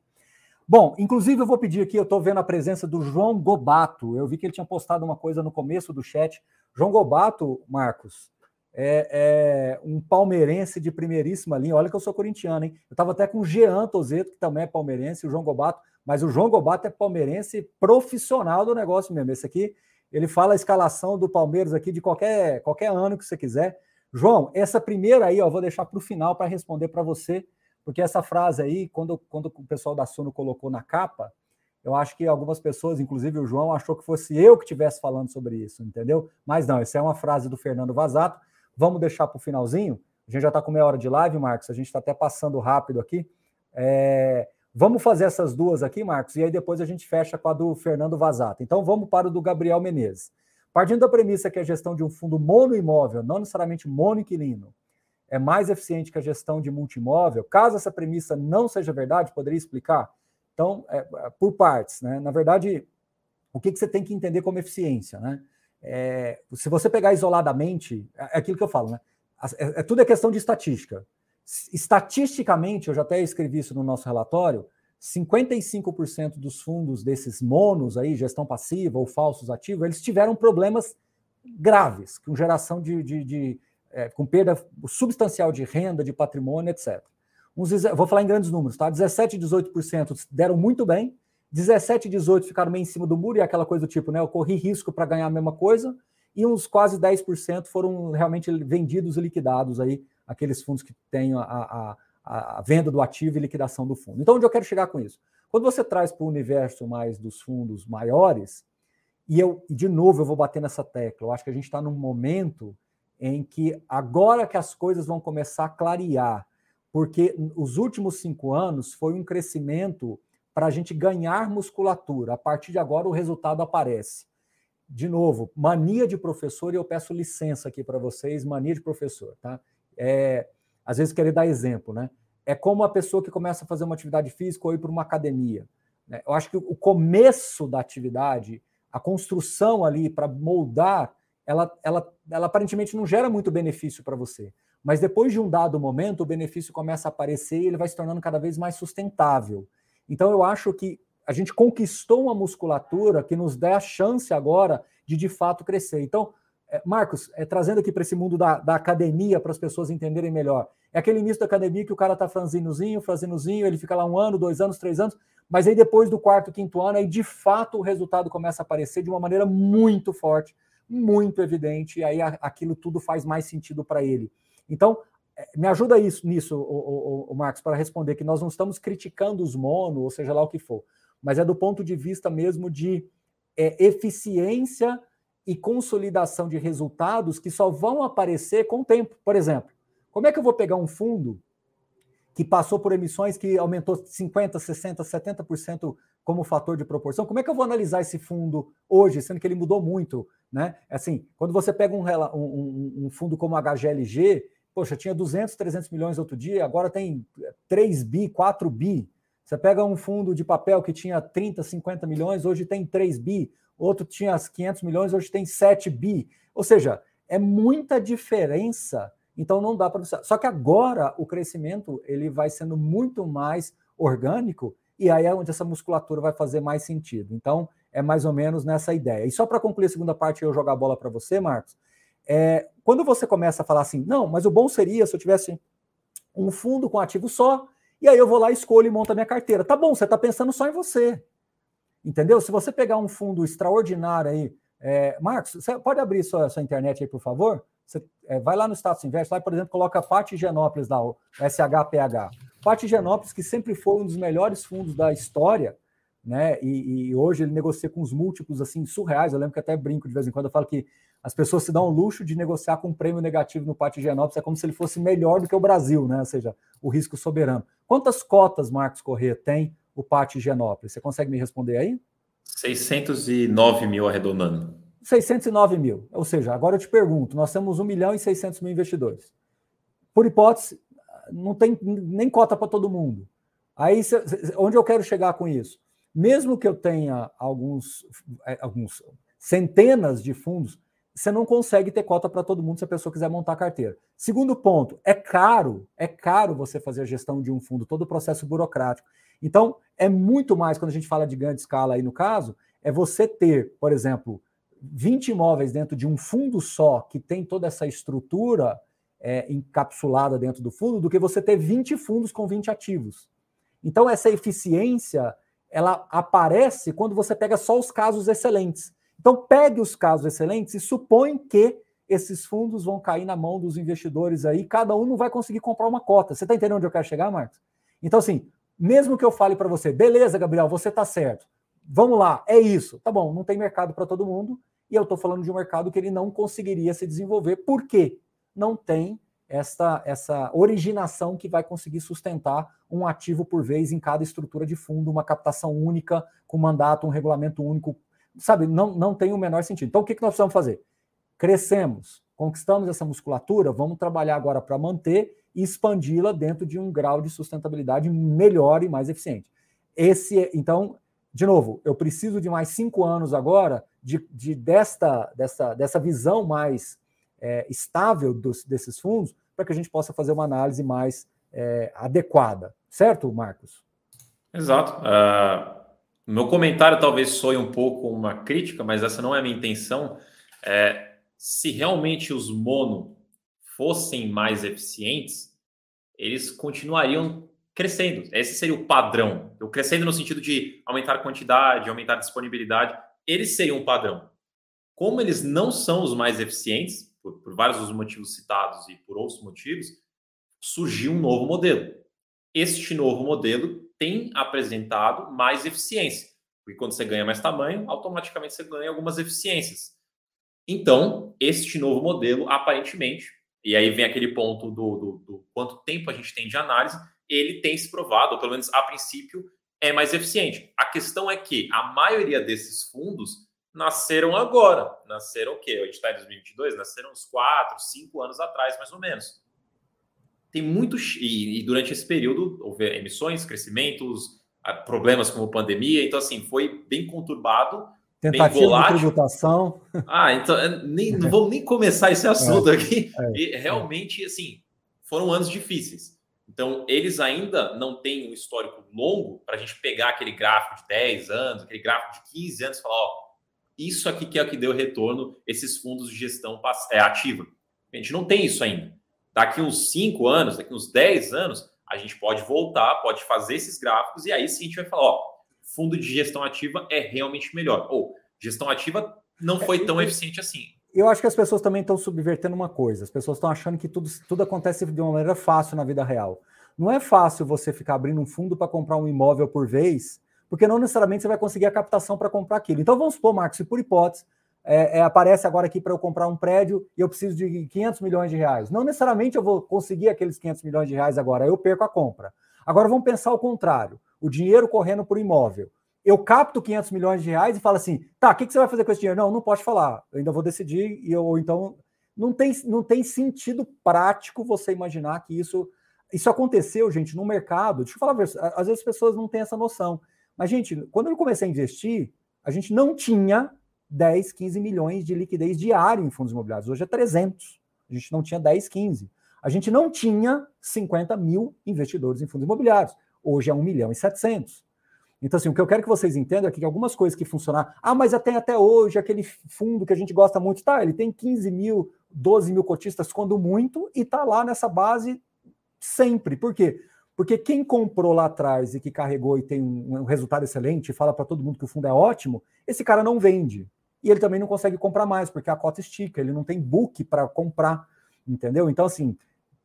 Bom, inclusive eu vou pedir aqui, eu estou vendo a presença do João Gobato. Eu vi que ele tinha postado uma coisa no começo do chat. João Gobato, Marcos, é, é um palmeirense de primeiríssima linha. Olha que eu sou corintiano, hein? Eu estava até com o Jean Tozeto, que também é palmeirense, o João Gobato, mas o João Gobato é palmeirense profissional do negócio mesmo. Esse aqui ele fala a escalação do Palmeiras aqui de qualquer, qualquer ano que você quiser. João, essa primeira aí, ó, vou deixar para o final para responder para você, porque essa frase aí, quando, quando o pessoal da Sono colocou na capa, eu acho que algumas pessoas, inclusive o João, achou que fosse eu que estivesse falando sobre isso, entendeu? Mas não, essa é uma frase do Fernando Vazato. Vamos deixar para o finalzinho. A gente já está com meia hora de live, Marcos. A gente está até passando rápido aqui. É... Vamos fazer essas duas aqui, Marcos, e aí depois a gente fecha com a do Fernando Vazato. Então vamos para o do Gabriel Menezes. Partindo da premissa que a gestão de um fundo monoimóvel, não necessariamente monoinquilino, é mais eficiente que a gestão de multimóvel. Caso essa premissa não seja verdade, poderia explicar? Então, é, é por partes. Né? Na verdade, o que, que você tem que entender como eficiência? Né? É, se você pegar isoladamente, é, é aquilo que eu falo, né? É, é, tudo é questão de estatística. Estatisticamente, eu já até escrevi isso no nosso relatório, 55% dos fundos desses monos aí, gestão passiva ou falsos ativos, eles tiveram problemas graves, com geração de, de, de é, com perda substancial de renda, de patrimônio, etc. Uns, vou falar em grandes números, tá? 17 e 18% deram muito bem, 17 e 18 ficaram meio em cima do muro, e aquela coisa do tipo, né? Eu corri risco para ganhar a mesma coisa, e uns quase 10% foram realmente vendidos e liquidados aí, aqueles fundos que têm a, a, a venda do ativo e liquidação do fundo. Então, onde eu quero chegar com isso? Quando você traz para o universo mais dos fundos maiores, e eu, de novo, eu vou bater nessa tecla, eu acho que a gente está num momento em que agora que as coisas vão começar a clarear, porque os últimos cinco anos foi um crescimento para a gente ganhar musculatura. A partir de agora, o resultado aparece. De novo, mania de professor, e eu peço licença aqui para vocês, mania de professor, tá? É, às vezes querer dar exemplo, né? É como a pessoa que começa a fazer uma atividade física ou ir para uma academia. Né? Eu acho que o começo da atividade, a construção ali para moldar, ela, ela, ela aparentemente não gera muito benefício para você. Mas depois de um dado momento, o benefício começa a aparecer e ele vai se tornando cada vez mais sustentável. Então eu acho que a gente conquistou uma musculatura que nos dá a chance agora de de fato crescer. Então, é, Marcos, é, trazendo aqui para esse mundo da, da academia, para as pessoas entenderem melhor. É aquele início da academia que o cara está franzinozinho, franzinozinho, ele fica lá um ano, dois anos, três anos, mas aí depois do quarto, quinto ano, aí de fato o resultado começa a aparecer de uma maneira muito forte, muito evidente, e aí aquilo tudo faz mais sentido para ele. Então, me ajuda isso, nisso, o, o, o Marcos, para responder que nós não estamos criticando os mono, ou seja lá o que for, mas é do ponto de vista mesmo de é, eficiência e consolidação de resultados que só vão aparecer com o tempo. Por exemplo, como é que eu vou pegar um fundo que passou por emissões que aumentou 50%, 60%, 70% como fator de proporção? Como é que eu vou analisar esse fundo hoje, sendo que ele mudou muito? Né? Assim, quando você pega um, um, um fundo como HGLG, poxa, tinha 200, 300 milhões outro dia, agora tem 3 bi, 4 bi. Você pega um fundo de papel que tinha 30, 50 milhões, hoje tem 3 bi outro tinha 500 milhões, hoje tem 7 bi. Ou seja, é muita diferença. Então não dá para só que agora o crescimento ele vai sendo muito mais orgânico e aí é onde essa musculatura vai fazer mais sentido. Então é mais ou menos nessa ideia. E só para concluir a segunda parte eu jogar a bola para você, Marcos, é, quando você começa a falar assim, não, mas o bom seria se eu tivesse um fundo com ativo só, e aí eu vou lá, escolho e monto a minha carteira. Tá bom, você está pensando só em você. Entendeu? Se você pegar um fundo extraordinário aí, é, Marcos, você pode abrir sua, sua internet aí, por favor? Você, é, vai lá no Status Invest, lá, por exemplo, coloca Pati Genópolis o SHPH. Pati Genópolis, que sempre foi um dos melhores fundos da história, né? E, e, hoje ele negocia com os múltiplos assim surreais. Eu lembro que até brinco de vez em quando, eu falo que as pessoas se dão o luxo de negociar com um prêmio negativo no Pati Genópolis, é como se ele fosse melhor do que o Brasil, né? Ou seja, o risco soberano. Quantas cotas, Marcos Corrêa, tem o Pátio Genópolis? Você consegue me responder aí? 609 mil arredondando. 609 mil. Ou seja, agora eu te pergunto: nós temos 1 milhão e 600 mil investidores. Por hipótese, não tem nem cota para todo mundo. Aí, onde eu quero chegar com isso? Mesmo que eu tenha alguns, é, alguns centenas de fundos, você não consegue ter cota para todo mundo se a pessoa quiser montar carteira. Segundo ponto, é caro, é caro você fazer a gestão de um fundo, todo o processo burocrático. Então, é muito mais, quando a gente fala de grande escala aí no caso, é você ter, por exemplo, 20 imóveis dentro de um fundo só, que tem toda essa estrutura é, encapsulada dentro do fundo, do que você ter 20 fundos com 20 ativos. Então, essa eficiência, ela aparece quando você pega só os casos excelentes. Então, pegue os casos excelentes e supõe que esses fundos vão cair na mão dos investidores aí, cada um não vai conseguir comprar uma cota. Você está entendendo onde eu quero chegar, Marcos? Então, assim, mesmo que eu fale para você, beleza, Gabriel, você está certo. Vamos lá, é isso. Tá bom, não tem mercado para todo mundo e eu estou falando de um mercado que ele não conseguiria se desenvolver. Por quê? Não tem essa, essa originação que vai conseguir sustentar um ativo por vez em cada estrutura de fundo, uma captação única, com mandato, um regulamento único. Sabe, não, não tem o menor sentido. Então, o que, que nós precisamos fazer? Crescemos, conquistamos essa musculatura, vamos trabalhar agora para manter e expandi-la dentro de um grau de sustentabilidade melhor e mais eficiente. Esse, é, então, de novo, eu preciso de mais cinco anos agora de, de desta, dessa, dessa visão mais é, estável dos, desses fundos para que a gente possa fazer uma análise mais é, adequada. Certo, Marcos? Exato. Uh, meu comentário talvez soe um pouco uma crítica, mas essa não é a minha intenção. É, se realmente os mono fossem mais eficientes, eles continuariam crescendo. Esse seria o padrão. Eu crescendo no sentido de aumentar a quantidade, aumentar a disponibilidade, eles seriam o padrão. Como eles não são os mais eficientes, por, por vários dos motivos citados e por outros motivos, surgiu um novo modelo. Este novo modelo tem apresentado mais eficiência, porque quando você ganha mais tamanho, automaticamente você ganha algumas eficiências. Então, este novo modelo, aparentemente, e aí vem aquele ponto do, do, do quanto tempo a gente tem de análise, ele tem se provado, ou pelo menos a princípio, é mais eficiente. A questão é que a maioria desses fundos nasceram agora. Nasceram o quê? A gente está em 2022? Nasceram uns 4, 5 anos atrás, mais ou menos. Tem muito. E, e durante esse período houve emissões, crescimentos, problemas como pandemia. Então, assim, foi bem conturbado. Tentativa de tributação. Ah, então nem, não vou nem começar esse assunto é, aqui. É, e realmente, assim, foram anos difíceis. Então, eles ainda não têm um histórico longo para a gente pegar aquele gráfico de 10 anos, aquele gráfico de 15 anos e falar, ó, isso aqui que é o que deu retorno, esses fundos de gestão é, ativa. A gente não tem isso ainda. Daqui uns 5 anos, daqui uns 10 anos, a gente pode voltar, pode fazer esses gráficos e aí sim a gente vai falar, ó, fundo de gestão ativa é realmente melhor. Ou gestão ativa não foi tão eficiente assim. Eu acho que as pessoas também estão subvertendo uma coisa. As pessoas estão achando que tudo, tudo acontece de uma maneira fácil na vida real. Não é fácil você ficar abrindo um fundo para comprar um imóvel por vez, porque não necessariamente você vai conseguir a captação para comprar aquilo. Então vamos supor, Marcos, se por hipótese é, é, aparece agora aqui para eu comprar um prédio e eu preciso de 500 milhões de reais. Não necessariamente eu vou conseguir aqueles 500 milhões de reais agora, eu perco a compra. Agora vamos pensar o contrário: o dinheiro correndo por imóvel eu capto 500 milhões de reais e falo assim, tá, o que, que, você vai fazer com esse dinheiro? Não, não pode falar, eu ainda vou decidir, e eu, ou então, não tem, não tem sentido prático você imaginar que isso, isso aconteceu, gente, no mercado, deixa eu falar, às vezes as pessoas não têm essa noção, mas, gente, quando eu comecei a investir, a gente não tinha 10, 15 milhões de liquidez diária em fundos imobiliários, hoje é 300, a gente não tinha 10, 15, a gente não tinha 50 mil investidores em fundos imobiliários, hoje é 1 milhão e 700, então, assim, o que eu quero que vocês entendam é que algumas coisas que funcionaram. Ah, mas até, até hoje, aquele fundo que a gente gosta muito, tá? Ele tem 15 mil, 12 mil cotistas, quando muito, e tá lá nessa base sempre. Por quê? Porque quem comprou lá atrás e que carregou e tem um, um resultado excelente, e fala para todo mundo que o fundo é ótimo, esse cara não vende. E ele também não consegue comprar mais, porque a cota estica, ele não tem book para comprar, entendeu? Então, assim,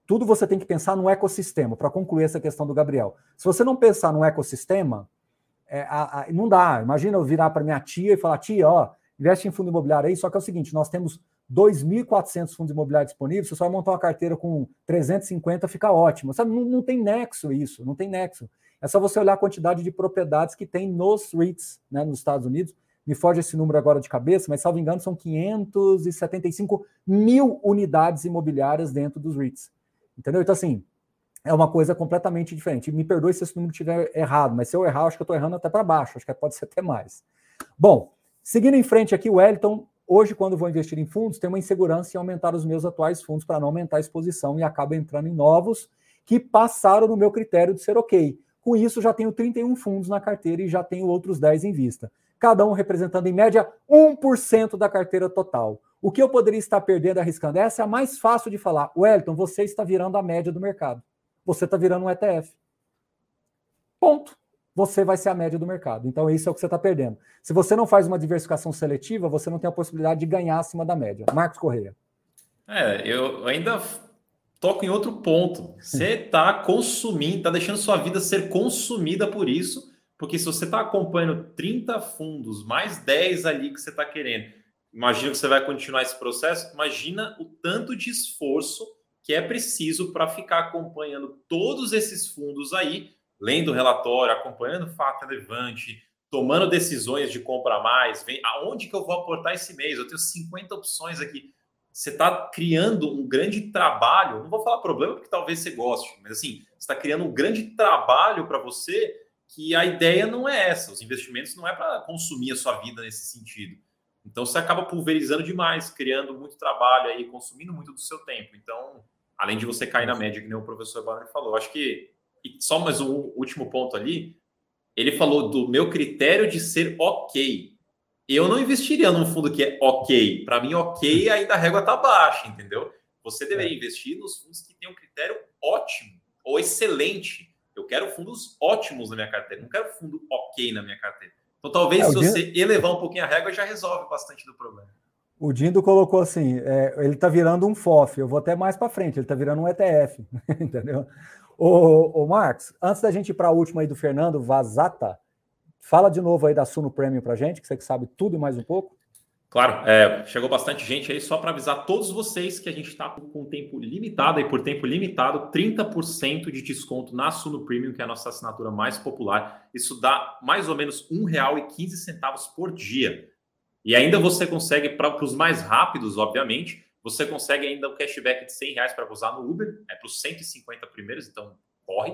tudo você tem que pensar no ecossistema, para concluir essa questão do Gabriel. Se você não pensar no ecossistema, é, a, a, não dá. Imagina eu virar para minha tia e falar: tia, ó, investe em fundo imobiliário aí. Só que é o seguinte: nós temos 2.400 fundos imobiliários disponíveis. Você só montar uma carteira com 350, fica ótimo. Sabe? Não, não tem nexo isso, não tem nexo. É só você olhar a quantidade de propriedades que tem nos REITs, né, nos Estados Unidos. Me foge esse número agora de cabeça, mas, salvo engano, são 575 mil unidades imobiliárias dentro dos REITs. Entendeu? Então, assim, é uma coisa completamente diferente. Me perdoe se esse número estiver errado, mas se eu errar, acho que eu estou errando até para baixo, acho que pode ser até mais. Bom, seguindo em frente aqui, o Wellington, hoje, quando vou investir em fundos, tem uma insegurança em aumentar os meus atuais fundos para não aumentar a exposição e acabo entrando em novos que passaram no meu critério de ser ok. Com isso, já tenho 31 fundos na carteira e já tenho outros 10 em vista. Cada um representando, em média, 1% da carteira total. O que eu poderia estar perdendo arriscando? Essa é a mais fácil de falar. Wellington, você está virando a média do mercado você está virando um ETF. Ponto. Você vai ser a média do mercado. Então, isso é o que você está perdendo. Se você não faz uma diversificação seletiva, você não tem a possibilidade de ganhar acima da média. Marcos Correia. É, eu ainda toco em outro ponto. Você está consumindo, está deixando sua vida ser consumida por isso, porque se você está acompanhando 30 fundos, mais 10 ali que você está querendo, imagina que você vai continuar esse processo, imagina o tanto de esforço que é preciso para ficar acompanhando todos esses fundos aí, lendo relatório, acompanhando o fato relevante, tomando decisões de comprar mais, vem aonde que eu vou aportar esse mês? Eu tenho 50 opções aqui. você está criando um grande trabalho. Não vou falar problema porque talvez você goste, mas assim, você está criando um grande trabalho para você que a ideia não é essa. Os investimentos não é para consumir a sua vida nesse sentido. Então você acaba pulverizando demais, criando muito trabalho aí, consumindo muito do seu tempo. Então, além de você cair na média, que nem o professor Banner falou, acho que e só mais um último ponto ali. Ele falou do meu critério de ser ok eu não investiria num fundo que é ok. Para mim, ok, ainda a régua está baixa, entendeu? Você deveria é. investir nos fundos que têm um critério ótimo ou excelente. Eu quero fundos ótimos na minha carteira, não quero fundo ok na minha carteira. Então, talvez é, se você Dindo... elevar um pouquinho a régua, já resolve bastante do problema. O Dindo colocou assim: é, ele está virando um FOF, eu vou até mais para frente, ele está virando um ETF, entendeu? O, o Marcos, antes da gente ir para a última aí do Fernando Vazata, Fala de novo aí da Suno Premium para gente, que você que sabe tudo e mais um pouco. Claro, é, chegou bastante gente aí, só para avisar todos vocês que a gente está com tempo limitado, e por tempo limitado, 30% de desconto na Suno Premium, que é a nossa assinatura mais popular. Isso dá mais ou menos R$ 1,15 por dia. E ainda você consegue, para os mais rápidos, obviamente, você consegue ainda um cashback de 100 reais para usar no Uber, é para os 150 primeiros, então corre.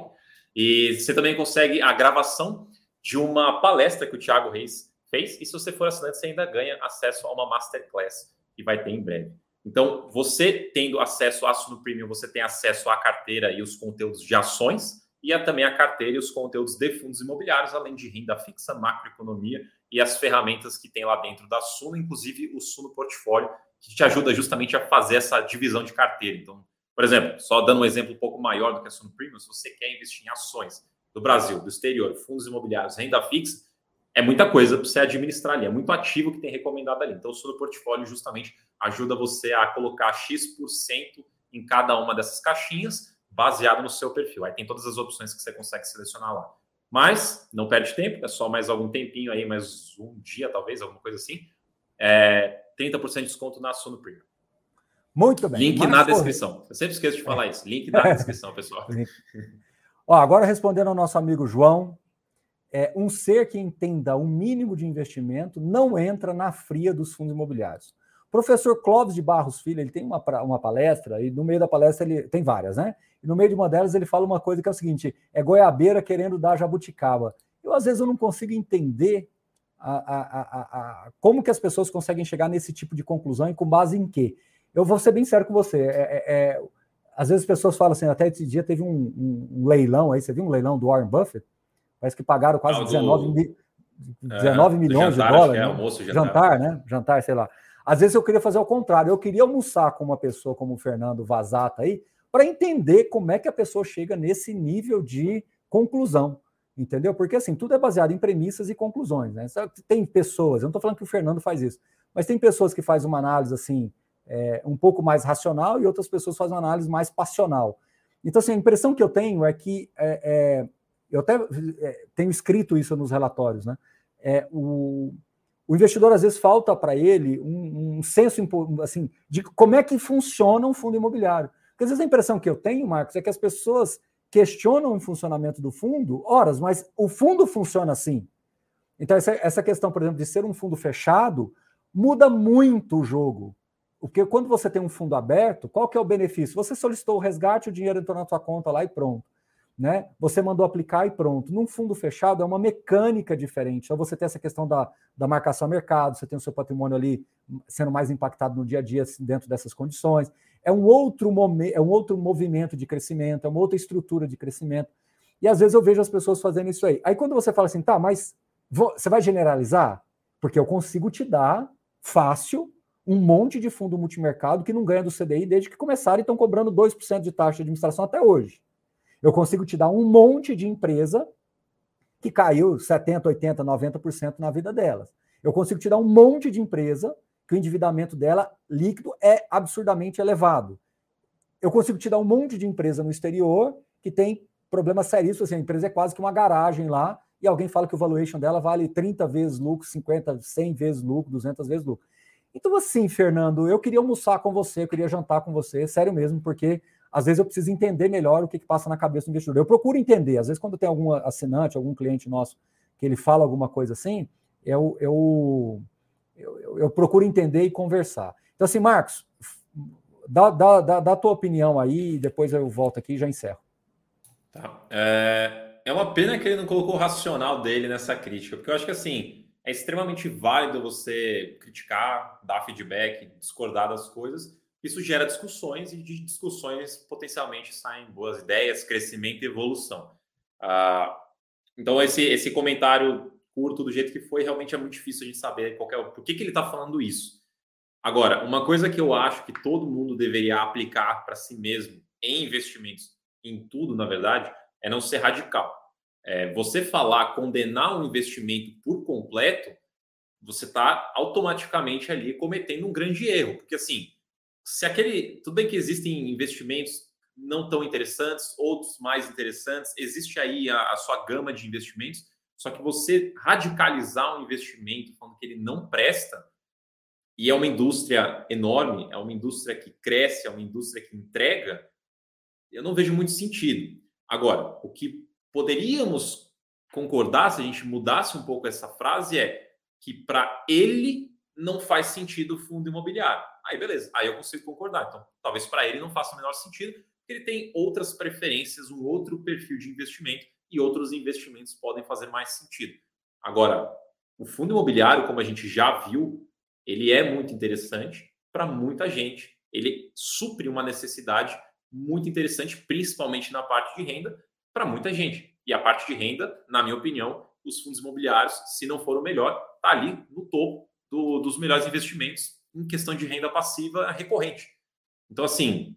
E você também consegue a gravação de uma palestra que o Thiago Reis fez. E se você for assinante, você ainda ganha acesso a uma masterclass que vai ter em breve. Então, você tendo acesso à Suno Premium, você tem acesso à carteira e os conteúdos de ações e a, também a carteira e os conteúdos de fundos imobiliários, além de renda fixa, macroeconomia e as ferramentas que tem lá dentro da Suno, inclusive o Suno Portfólio, que te ajuda justamente a fazer essa divisão de carteira. Então, por exemplo, só dando um exemplo um pouco maior do que a Suno Premium, se você quer investir em ações do Brasil, do exterior, fundos imobiliários, renda fixa, é muita coisa para você administrar ali, é muito ativo que tem recomendado ali. Então, o seu portfólio justamente ajuda você a colocar X% em cada uma dessas caixinhas, baseado no seu perfil. Aí tem todas as opções que você consegue selecionar lá. Mas não perde tempo, é só mais algum tempinho aí, mais um dia talvez, alguma coisa assim. É 30% de desconto na Suno Premium. Muito bem. Link na descrição. Eu sempre esqueço de falar isso. Link na descrição, pessoal. Ó, agora respondendo ao nosso amigo João, é, um ser que entenda o mínimo de investimento não entra na fria dos fundos imobiliários. O professor Clóvis de Barros Filho, ele tem uma, uma palestra, e no meio da palestra ele tem várias, né? E no meio de uma delas ele fala uma coisa que é o seguinte: é goiabeira querendo dar jabuticaba. Eu, às vezes, eu não consigo entender a, a, a, como que as pessoas conseguem chegar nesse tipo de conclusão e com base em quê? Eu vou ser bem sério com você. É, é, é às vezes as pessoas falam assim, até esse dia teve um, um, um, leilão aí, você viu um leilão do Warren Buffett? Parece que pagaram quase Não, 19, do, 19 é, milhões jantar, de dólares. É, né? almoço, jantar. jantar, né? Jantar, sei lá. Às vezes eu queria fazer o contrário, eu queria almoçar com uma pessoa como o Fernando Vazata aí, para entender como é que a pessoa chega nesse nível de conclusão. Entendeu? Porque assim, tudo é baseado em premissas e conclusões. Né? Tem pessoas, eu não estou falando que o Fernando faz isso, mas tem pessoas que fazem uma análise assim, é, um pouco mais racional e outras pessoas fazem uma análise mais passional. Então, assim, a impressão que eu tenho é que é, é, eu até é, tenho escrito isso nos relatórios, né? É, o, o investidor às vezes falta para ele um, um, senso assim de como é que funciona um fundo imobiliário. Porque às vezes a impressão que eu tenho, Marcos, é que as pessoas questionam o funcionamento do fundo, horas, mas o fundo funciona assim. Então, essa, essa questão, por exemplo, de ser um fundo fechado, muda muito o jogo. Porque quando você tem um fundo aberto, qual que é o benefício? Você solicitou o resgate, o dinheiro entrou na sua conta lá e pronto. Né? Você mandou aplicar e pronto. Num fundo fechado é uma mecânica diferente. Então você tem essa questão da, da marcação a mercado, você tem o seu patrimônio ali sendo mais impactado no dia a dia dentro dessas condições. É um outro momento, é um outro movimento de crescimento, é uma outra estrutura de crescimento. E às vezes eu vejo as pessoas fazendo isso aí. Aí quando você fala assim, tá, mas você vai generalizar? Porque eu consigo te dar fácil um monte de fundo multimercado que não ganha do CDI desde que começaram e estão cobrando 2% de taxa de administração até hoje. Eu consigo te dar um monte de empresa que caiu 70, 80, 90% na vida delas. Eu consigo te dar um monte de empresa que o endividamento dela líquido é absurdamente elevado. Eu consigo te dar um monte de empresa no exterior que tem problemas seríssimos, assim, a empresa é quase que uma garagem lá e alguém fala que o valuation dela vale 30 vezes lucro, 50, 100 vezes lucro, 200 vezes lucro. Então, assim, Fernando, eu queria almoçar com você, eu queria jantar com você, sério mesmo, porque às vezes eu preciso entender melhor o que, que passa na cabeça do investidor. Eu procuro entender, às vezes, quando tem algum assinante, algum cliente nosso que ele fala alguma coisa assim, eu, eu, eu, eu procuro entender e conversar. Então, assim, Marcos, dá, dá, dá, dá a tua opinião aí, depois eu volto aqui e já encerro. Tá. É, é uma pena que ele não colocou o racional dele nessa crítica, porque eu acho que assim é extremamente válido você criticar, dar feedback, discordar das coisas. Isso gera discussões e de discussões potencialmente saem boas ideias, crescimento e evolução. Ah, então esse, esse comentário curto do jeito que foi realmente é muito difícil a gente saber qual é, por que, que ele está falando isso. Agora, uma coisa que eu acho que todo mundo deveria aplicar para si mesmo em investimentos, em tudo, na verdade, é não ser radical. É, você falar, condenar um investimento por completo, você está automaticamente ali cometendo um grande erro. Porque assim, se aquele. Tudo bem que existem investimentos não tão interessantes, outros mais interessantes, existe aí a, a sua gama de investimentos, só que você radicalizar um investimento falando que ele não presta, e é uma indústria enorme, é uma indústria que cresce, é uma indústria que entrega, eu não vejo muito sentido. Agora, o que poderíamos concordar se a gente mudasse um pouco essa frase é que para ele não faz sentido o fundo imobiliário. Aí beleza, aí eu consigo concordar. Então, talvez para ele não faça o menor sentido, porque ele tem outras preferências, um outro perfil de investimento e outros investimentos podem fazer mais sentido. Agora, o fundo imobiliário, como a gente já viu, ele é muito interessante para muita gente. Ele supre uma necessidade muito interessante, principalmente na parte de renda, para muita gente. E a parte de renda, na minha opinião, os fundos imobiliários, se não for o melhor, está ali no topo do, dos melhores investimentos em questão de renda passiva recorrente. Então, assim,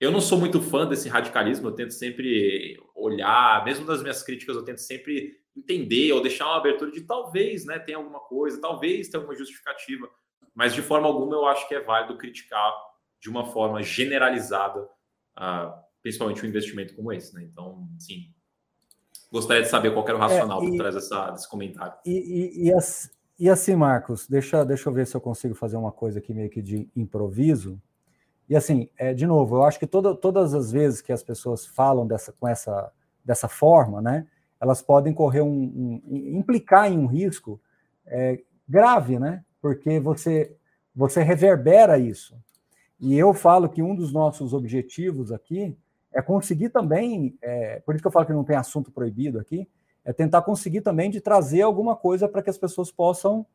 eu não sou muito fã desse radicalismo, eu tento sempre olhar, mesmo das minhas críticas, eu tento sempre entender ou deixar uma abertura de talvez né, tenha alguma coisa, talvez tenha alguma justificativa, mas de forma alguma eu acho que é válido criticar de uma forma generalizada, uh, principalmente um investimento como esse. Né? Então, sim, gostaria de saber qual era o é, racional é, e, por trás dessa, desse comentário. E, e, e, assim, e assim, Marcos, deixa, deixa eu ver se eu consigo fazer uma coisa aqui meio que de improviso. E assim, é, de novo, eu acho que toda, todas as vezes que as pessoas falam dessa, com essa, dessa forma, né, elas podem correr um, um implicar em um risco é, grave, né? Porque você você reverbera isso. E eu falo que um dos nossos objetivos aqui é conseguir também, é, por isso que eu falo que não tem assunto proibido aqui, é tentar conseguir também de trazer alguma coisa para que as pessoas possam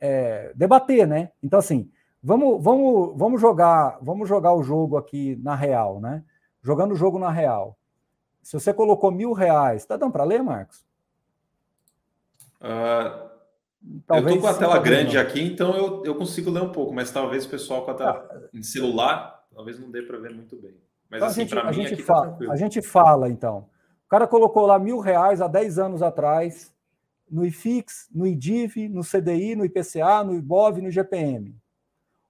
é, debater, né? Então assim, vamos, vamos, vamos jogar, vamos jogar o jogo aqui na real, né? Jogando o jogo na real. Se você colocou mil reais, tá dando para ler, Marcos? Uh, eu estou com a tela grande não. aqui, então eu, eu consigo ler um pouco, mas talvez o pessoal com a tela tá. em celular, talvez não dê para ver muito bem. Mas então, assim, para mim aqui tá fala, tá A gente fala, então. O cara colocou lá mil reais há 10 anos atrás, no IFIX, no IDIV, no CDI, no IPCA, no IBOV, no IGPM.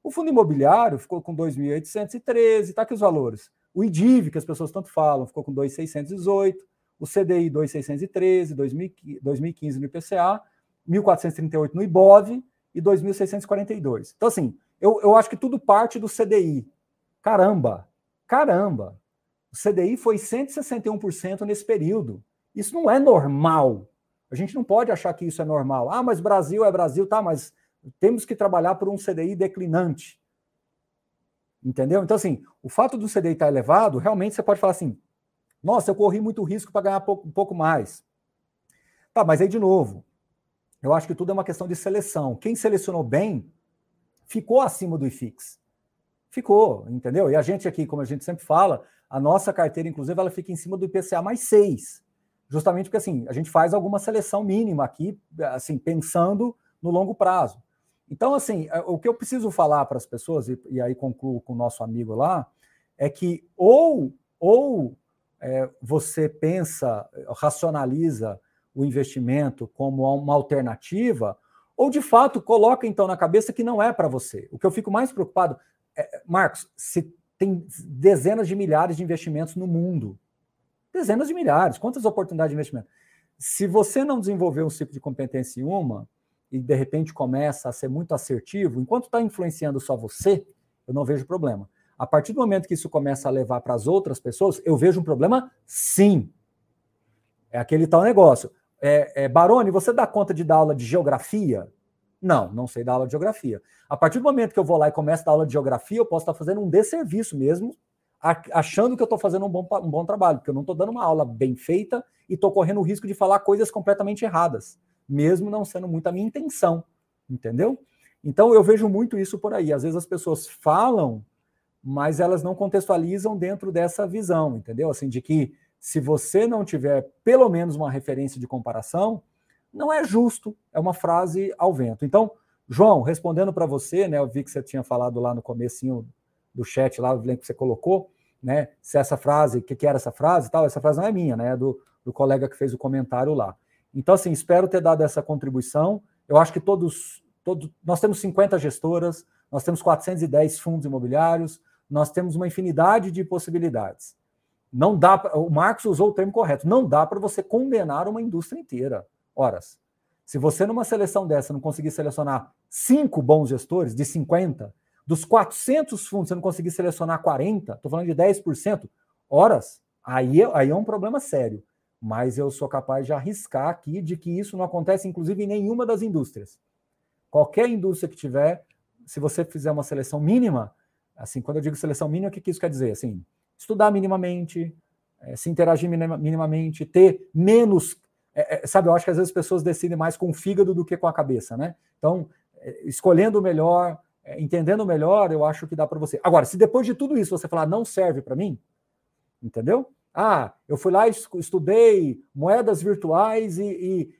O fundo imobiliário ficou com 2.813, tá aqui os valores. O IDIV, que as pessoas tanto falam, ficou com 2,618. O CDI, 2,613. 2015 no IPCA. 1.438 no IBOV e 2.642. Então, assim, eu, eu acho que tudo parte do CDI. Caramba, caramba. O CDI foi 161% nesse período. Isso não é normal. A gente não pode achar que isso é normal. Ah, mas Brasil é Brasil, tá, mas temos que trabalhar por um CDI declinante. Entendeu? Então, assim, o fato do CDI estar elevado, realmente você pode falar assim: nossa, eu corri muito risco para ganhar um pouco mais. Tá, mas aí, de novo, eu acho que tudo é uma questão de seleção. Quem selecionou bem ficou acima do IFIX. Ficou, entendeu? E a gente aqui, como a gente sempre fala, a nossa carteira, inclusive, ela fica em cima do IPCA mais 6. Justamente porque, assim, a gente faz alguma seleção mínima aqui, assim, pensando no longo prazo. Então, assim, é, o que eu preciso falar para as pessoas, e, e, aí concluo com o nosso amigo lá, é que ou, ou é, você pensa, racionaliza o investimento como uma alternativa, ou de fato coloca então na cabeça que não é para você. O que eu fico mais preocupado, é, Marcos, se tem dezenas de milhares de investimentos no mundo. Dezenas de milhares, quantas oportunidades de investimento? Se você não desenvolver um ciclo de competência em uma, e de repente começa a ser muito assertivo, enquanto está influenciando só você, eu não vejo problema. A partir do momento que isso começa a levar para as outras pessoas, eu vejo um problema sim. É aquele tal negócio. É, é, Baroni, você dá conta de dar aula de geografia? Não, não sei dar aula de geografia. A partir do momento que eu vou lá e começo a dar aula de geografia, eu posso estar fazendo um desserviço mesmo, achando que eu estou fazendo um bom, um bom trabalho, porque eu não estou dando uma aula bem feita e estou correndo o risco de falar coisas completamente erradas, mesmo não sendo muito a minha intenção, entendeu? Então eu vejo muito isso por aí. Às vezes as pessoas falam, mas elas não contextualizam dentro dessa visão, entendeu? Assim, de que se você não tiver pelo menos uma referência de comparação, não é justo, é uma frase ao vento. Então, João, respondendo para você, né, eu vi que você tinha falado lá no comecinho do chat, lá, o link que você colocou, né, se essa frase, o que, que, era essa frase tal, essa frase não é minha, né, é do, do colega que fez o comentário lá. Então, assim, espero ter dado essa contribuição. Eu acho que todos, todos nós temos 50 gestoras, nós temos 410 fundos imobiliários, nós temos uma infinidade de possibilidades. Não dá, o Marcos usou o termo correto, não dá para você condenar uma indústria inteira horas. Se você, numa seleção dessa, não conseguir selecionar cinco bons gestores de 50, dos 400 fundos você não conseguir selecionar 40, estou falando de 10%, horas, aí, aí é um problema sério. Mas eu sou capaz de arriscar aqui de que isso não acontece, inclusive, em nenhuma das indústrias. Qualquer indústria que tiver, se você fizer uma seleção mínima, assim, quando eu digo seleção mínima, o que, que isso quer dizer? Assim, estudar minimamente, é, se interagir minimamente, ter menos é, é, sabe, eu acho que às vezes as pessoas decidem mais com o fígado do que com a cabeça, né? Então, é, escolhendo melhor, é, entendendo melhor, eu acho que dá para você. Agora, se depois de tudo isso você falar não serve para mim, entendeu? Ah, eu fui lá e estudei moedas virtuais e,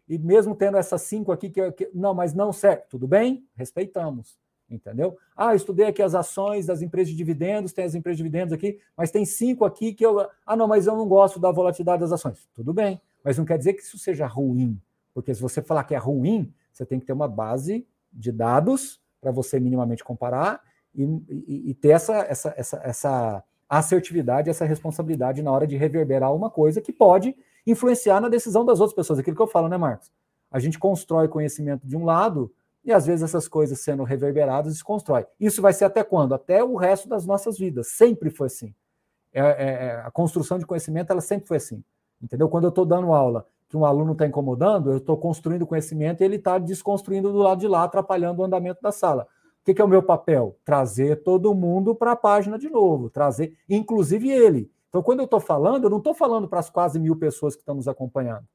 e, e mesmo tendo essas cinco aqui que, que, não, mas não serve. Tudo bem? Respeitamos, entendeu? Ah, estudei aqui as ações das empresas de dividendos, tem as empresas de dividendos aqui, mas tem cinco aqui que eu, ah, não, mas eu não gosto da volatilidade das ações. Tudo bem? Mas não quer dizer que isso seja ruim, porque se você falar que é ruim, você tem que ter uma base de dados para você minimamente comparar e, e, e, ter essa, essa, essa, essa assertividade, essa responsabilidade na hora de reverberar uma coisa que pode influenciar na decisão das outras pessoas. Aquilo que eu falo, né, Marcos? A gente constrói conhecimento de um lado e às vezes essas coisas sendo reverberadas desconstrói. Isso vai ser até quando? Até o resto das nossas vidas. Sempre foi assim. É, é, é a construção de conhecimento ela sempre foi assim. Entendeu? Quando eu estou dando aula que um aluno está incomodando, eu estou construindo conhecimento e ele está desconstruindo do lado de lá, atrapalhando o andamento da sala. O que, que é o meu papel? Trazer todo mundo para a página de novo, trazer, inclusive ele. Então, quando eu estou falando, eu não estou falando para as quase mil pessoas que estão nos acompanhando.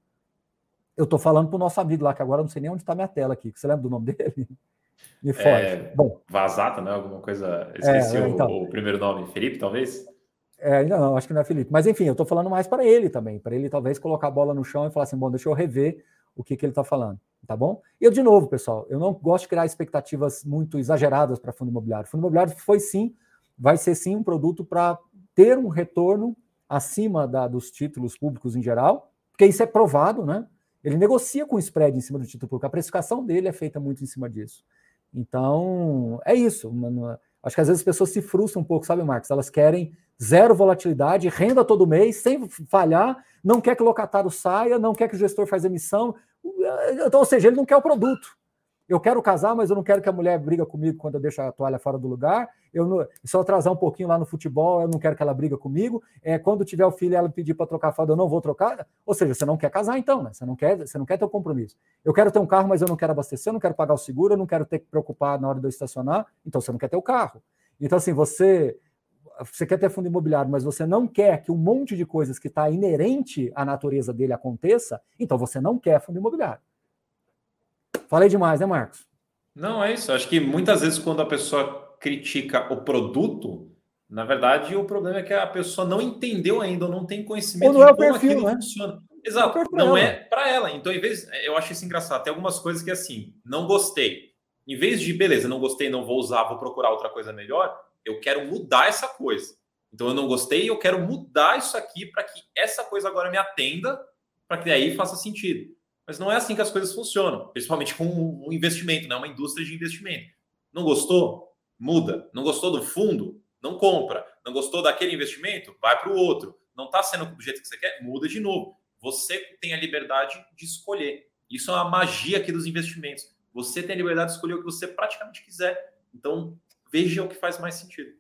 Eu estou falando para o nosso amigo lá, que agora eu não sei nem onde está minha tela aqui. Você lembra do nome dele? Me foge. É, Bom. Vazata, né? Alguma coisa. Esqueci é, então, o, o, primeiro nome. Felipe, talvez? É, não, acho que não é Felipe. Mas enfim, eu estou falando mais para ele também, para ele talvez colocar a bola no chão e falar assim: bom, deixa eu rever o que, que ele está falando, tá bom? E eu, de novo, pessoal, eu não gosto de criar expectativas muito exageradas para fundo imobiliário. fundo imobiliário foi sim, vai ser sim um produto para ter um retorno acima da, dos títulos públicos em geral, porque isso é provado, né? Ele negocia com spread em cima do título público, a precificação dele é feita muito em cima disso. Então, é isso. Acho que às vezes as pessoas se frustram um pouco, sabe, Marcos? Elas querem zero volatilidade, renda todo mês, sem falhar, não quer que o locatário saia, não quer que o gestor faça emissão. Então, ou seja, ele não quer o produto. Eu quero casar, mas eu não quero que a mulher briga comigo quando eu deixo a toalha fora do lugar. Eu não, se eu atrasar um pouquinho lá no futebol, eu não quero que ela briga comigo. É, quando tiver o filho ela pedir para trocar a fralda, eu não vou trocar. Ou seja, você não quer casar então, né? Você não quer, você não quer ter um compromisso. Eu quero ter um carro, mas eu não quero abastecer, eu não quero pagar o seguro, eu não quero ter que preocupar na hora de eu estacionar. Então você não quer ter o carro. Então assim, você você quer ter fundo imobiliário, mas você não quer que um monte de coisas que está inerente à natureza dele aconteça, então você não quer fundo imobiliário. Falei demais, né, Marcos? Não, é isso. Acho que muitas vezes quando a pessoa critica o produto, na verdade o problema é que a pessoa não entendeu ainda, ou não tem conhecimento ou não é o perfil, né? funciona. Exato, não, não é para ela. Então, em vez, eu acho isso engraçado. Tem algumas coisas que assim, não gostei. Em vez de, beleza, não gostei, não vou usar, vou procurar outra coisa melhor, eu quero mudar essa coisa. Então eu não gostei, eu quero mudar isso aqui para que essa coisa agora me atenda, para que daí faça sentido. Mas não é assim que as coisas funcionam, principalmente com um investimento, né? uma indústria de investimento. Não gostou? Muda. Não gostou do fundo? Não compra. Não gostou daquele investimento? Vai para o outro. Não está sendo do jeito que você quer? Muda de novo. Você tem a liberdade de escolher. Isso é uma magia aqui dos investimentos. Você tem a liberdade de escolher o que você praticamente quiser. Então, veja o que faz mais sentido.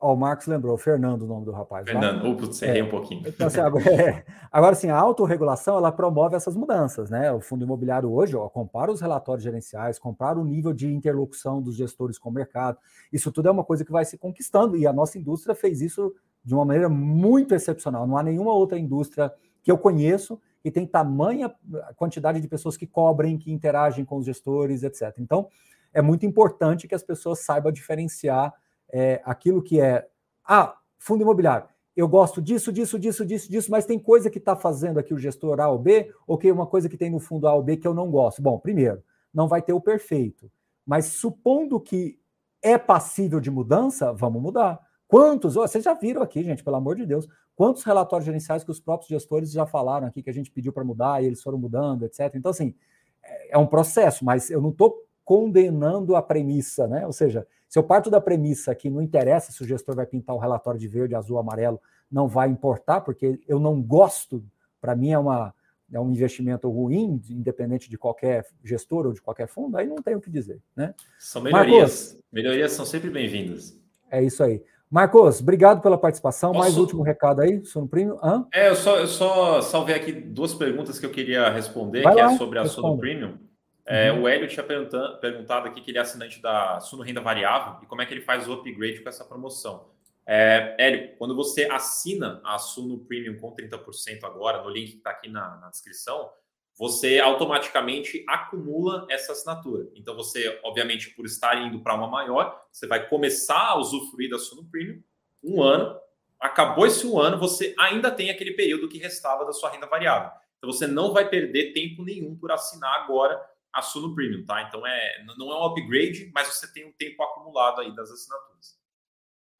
Ó, o Marcos lembrou, Fernando, o nome do rapaz. Fernando, tá? putz, errei é. um pouquinho. Então, assim, agora, é, agora, assim, a autorregulação, ela promove essas mudanças, né? O fundo imobiliário hoje, ó, compara os relatórios gerenciais, compara o nível de interlocução dos gestores com o mercado. Isso tudo é uma coisa que vai se conquistando, e a nossa indústria fez isso de uma maneira muito excepcional. Não há nenhuma outra indústria que eu conheço que tem tamanha quantidade de pessoas que cobrem, que interagem com os gestores, etc. Então, é muito importante que as pessoas saibam diferenciar é, aquilo que é, ah, fundo imobiliário, eu gosto disso, disso, disso, disso, disso, mas tem coisa que está fazendo aqui o gestor A ou B, ou que uma coisa que tem no fundo A ou B que eu não gosto. Bom, primeiro, não vai ter o perfeito, mas supondo que é passível de mudança, vamos mudar. Quantos, vocês já viram aqui, gente, pelo amor de Deus, quantos relatórios gerenciais que os próprios gestores já falaram aqui que a gente pediu para mudar e eles foram mudando, etc. Então, assim, é, é um processo, mas eu não estou condenando a premissa, né? Ou seja, se eu parto da premissa que não interessa se o gestor vai pintar o relatório de verde, azul, amarelo, não vai importar, porque eu não gosto, para mim é, uma, é um investimento ruim, independente de qualquer gestor ou de qualquer fundo, aí não tem o que dizer. Né? São melhorias. Marcos, melhorias são sempre bem-vindas. É isso aí. Marcos, obrigado pela participação. Posso... Mais último recado aí, Sono Premium. Hã? É, eu só, eu só salvei aqui duas perguntas que eu queria responder, vai que é lá, é sobre a Sono Premium. É, uhum. O Hélio tinha perguntado aqui que ele é assinante da Suno Renda Variável e como é que ele faz o upgrade com essa promoção. É, Hélio, quando você assina a Suno Premium com 30% agora, no link que está aqui na, na, descrição, você automaticamente acumula essa assinatura. Então, você, obviamente, por estar indo para uma maior, você vai começar a usufruir da Suno Premium um ano. Acabou esse um ano, você ainda tem aquele período que restava da sua renda variável. Então, você não vai perder tempo nenhum por assinar agora a Suno Premium, tá? Então é, não é um upgrade, mas você tem um tempo acumulado aí das assinaturas.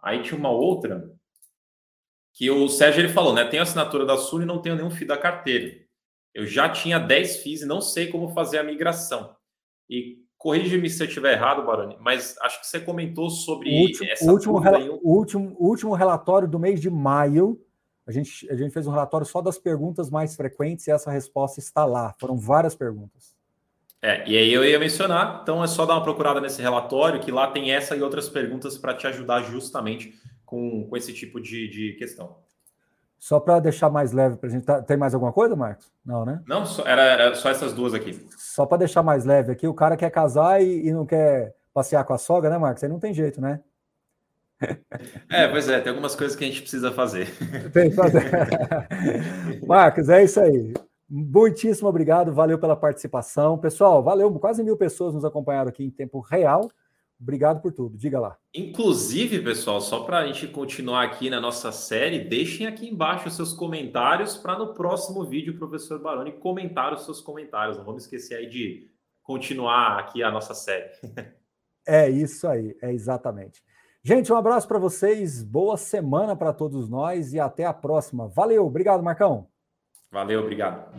Aí tinha uma outra que o Sérgio ele falou, né? Tenho assinatura da Suno e não tenho nenhum FII da carteira. Eu já tinha 10 FIIs e não sei como fazer a migração. E corrija-me se eu estiver errado, Baroni, mas acho que você comentou sobre o último, essa último, o último, último relatório do mês de maio. A gente, a gente fez um relatório só das perguntas mais frequentes e essa resposta está lá. Foram várias perguntas. É, e aí eu ia mencionar, então é só dar uma procurada nesse relatório, que lá tem essa e outras perguntas para te ajudar justamente com, com esse tipo de, de questão. Só para deixar mais leve para a gente. Tá, tem mais alguma coisa, Marcos? Não, né? Não, só, era, era só essas duas aqui. Só para deixar mais leve aqui, o cara quer casar e, e, não quer passear com a sogra, né, Marcos? Aí não tem jeito, né? É, pois é, tem algumas coisas que a gente precisa fazer. Tem que fazer. Marcos, é isso aí. Muitíssimo obrigado, valeu pela participação. Pessoal, valeu, quase mil pessoas nos acompanharam aqui em tempo real. Obrigado por tudo, diga lá. Inclusive, pessoal, só para a gente continuar aqui na nossa série, deixem aqui embaixo os seus comentários para no próximo vídeo o professor Baroni comentar os seus comentários. Não vamos esquecer aí de continuar aqui a nossa série. É isso aí, é exatamente. Gente, um abraço para vocês, boa semana para todos nós e até a próxima. Valeu, obrigado, Marcão. Valeu, obrigado.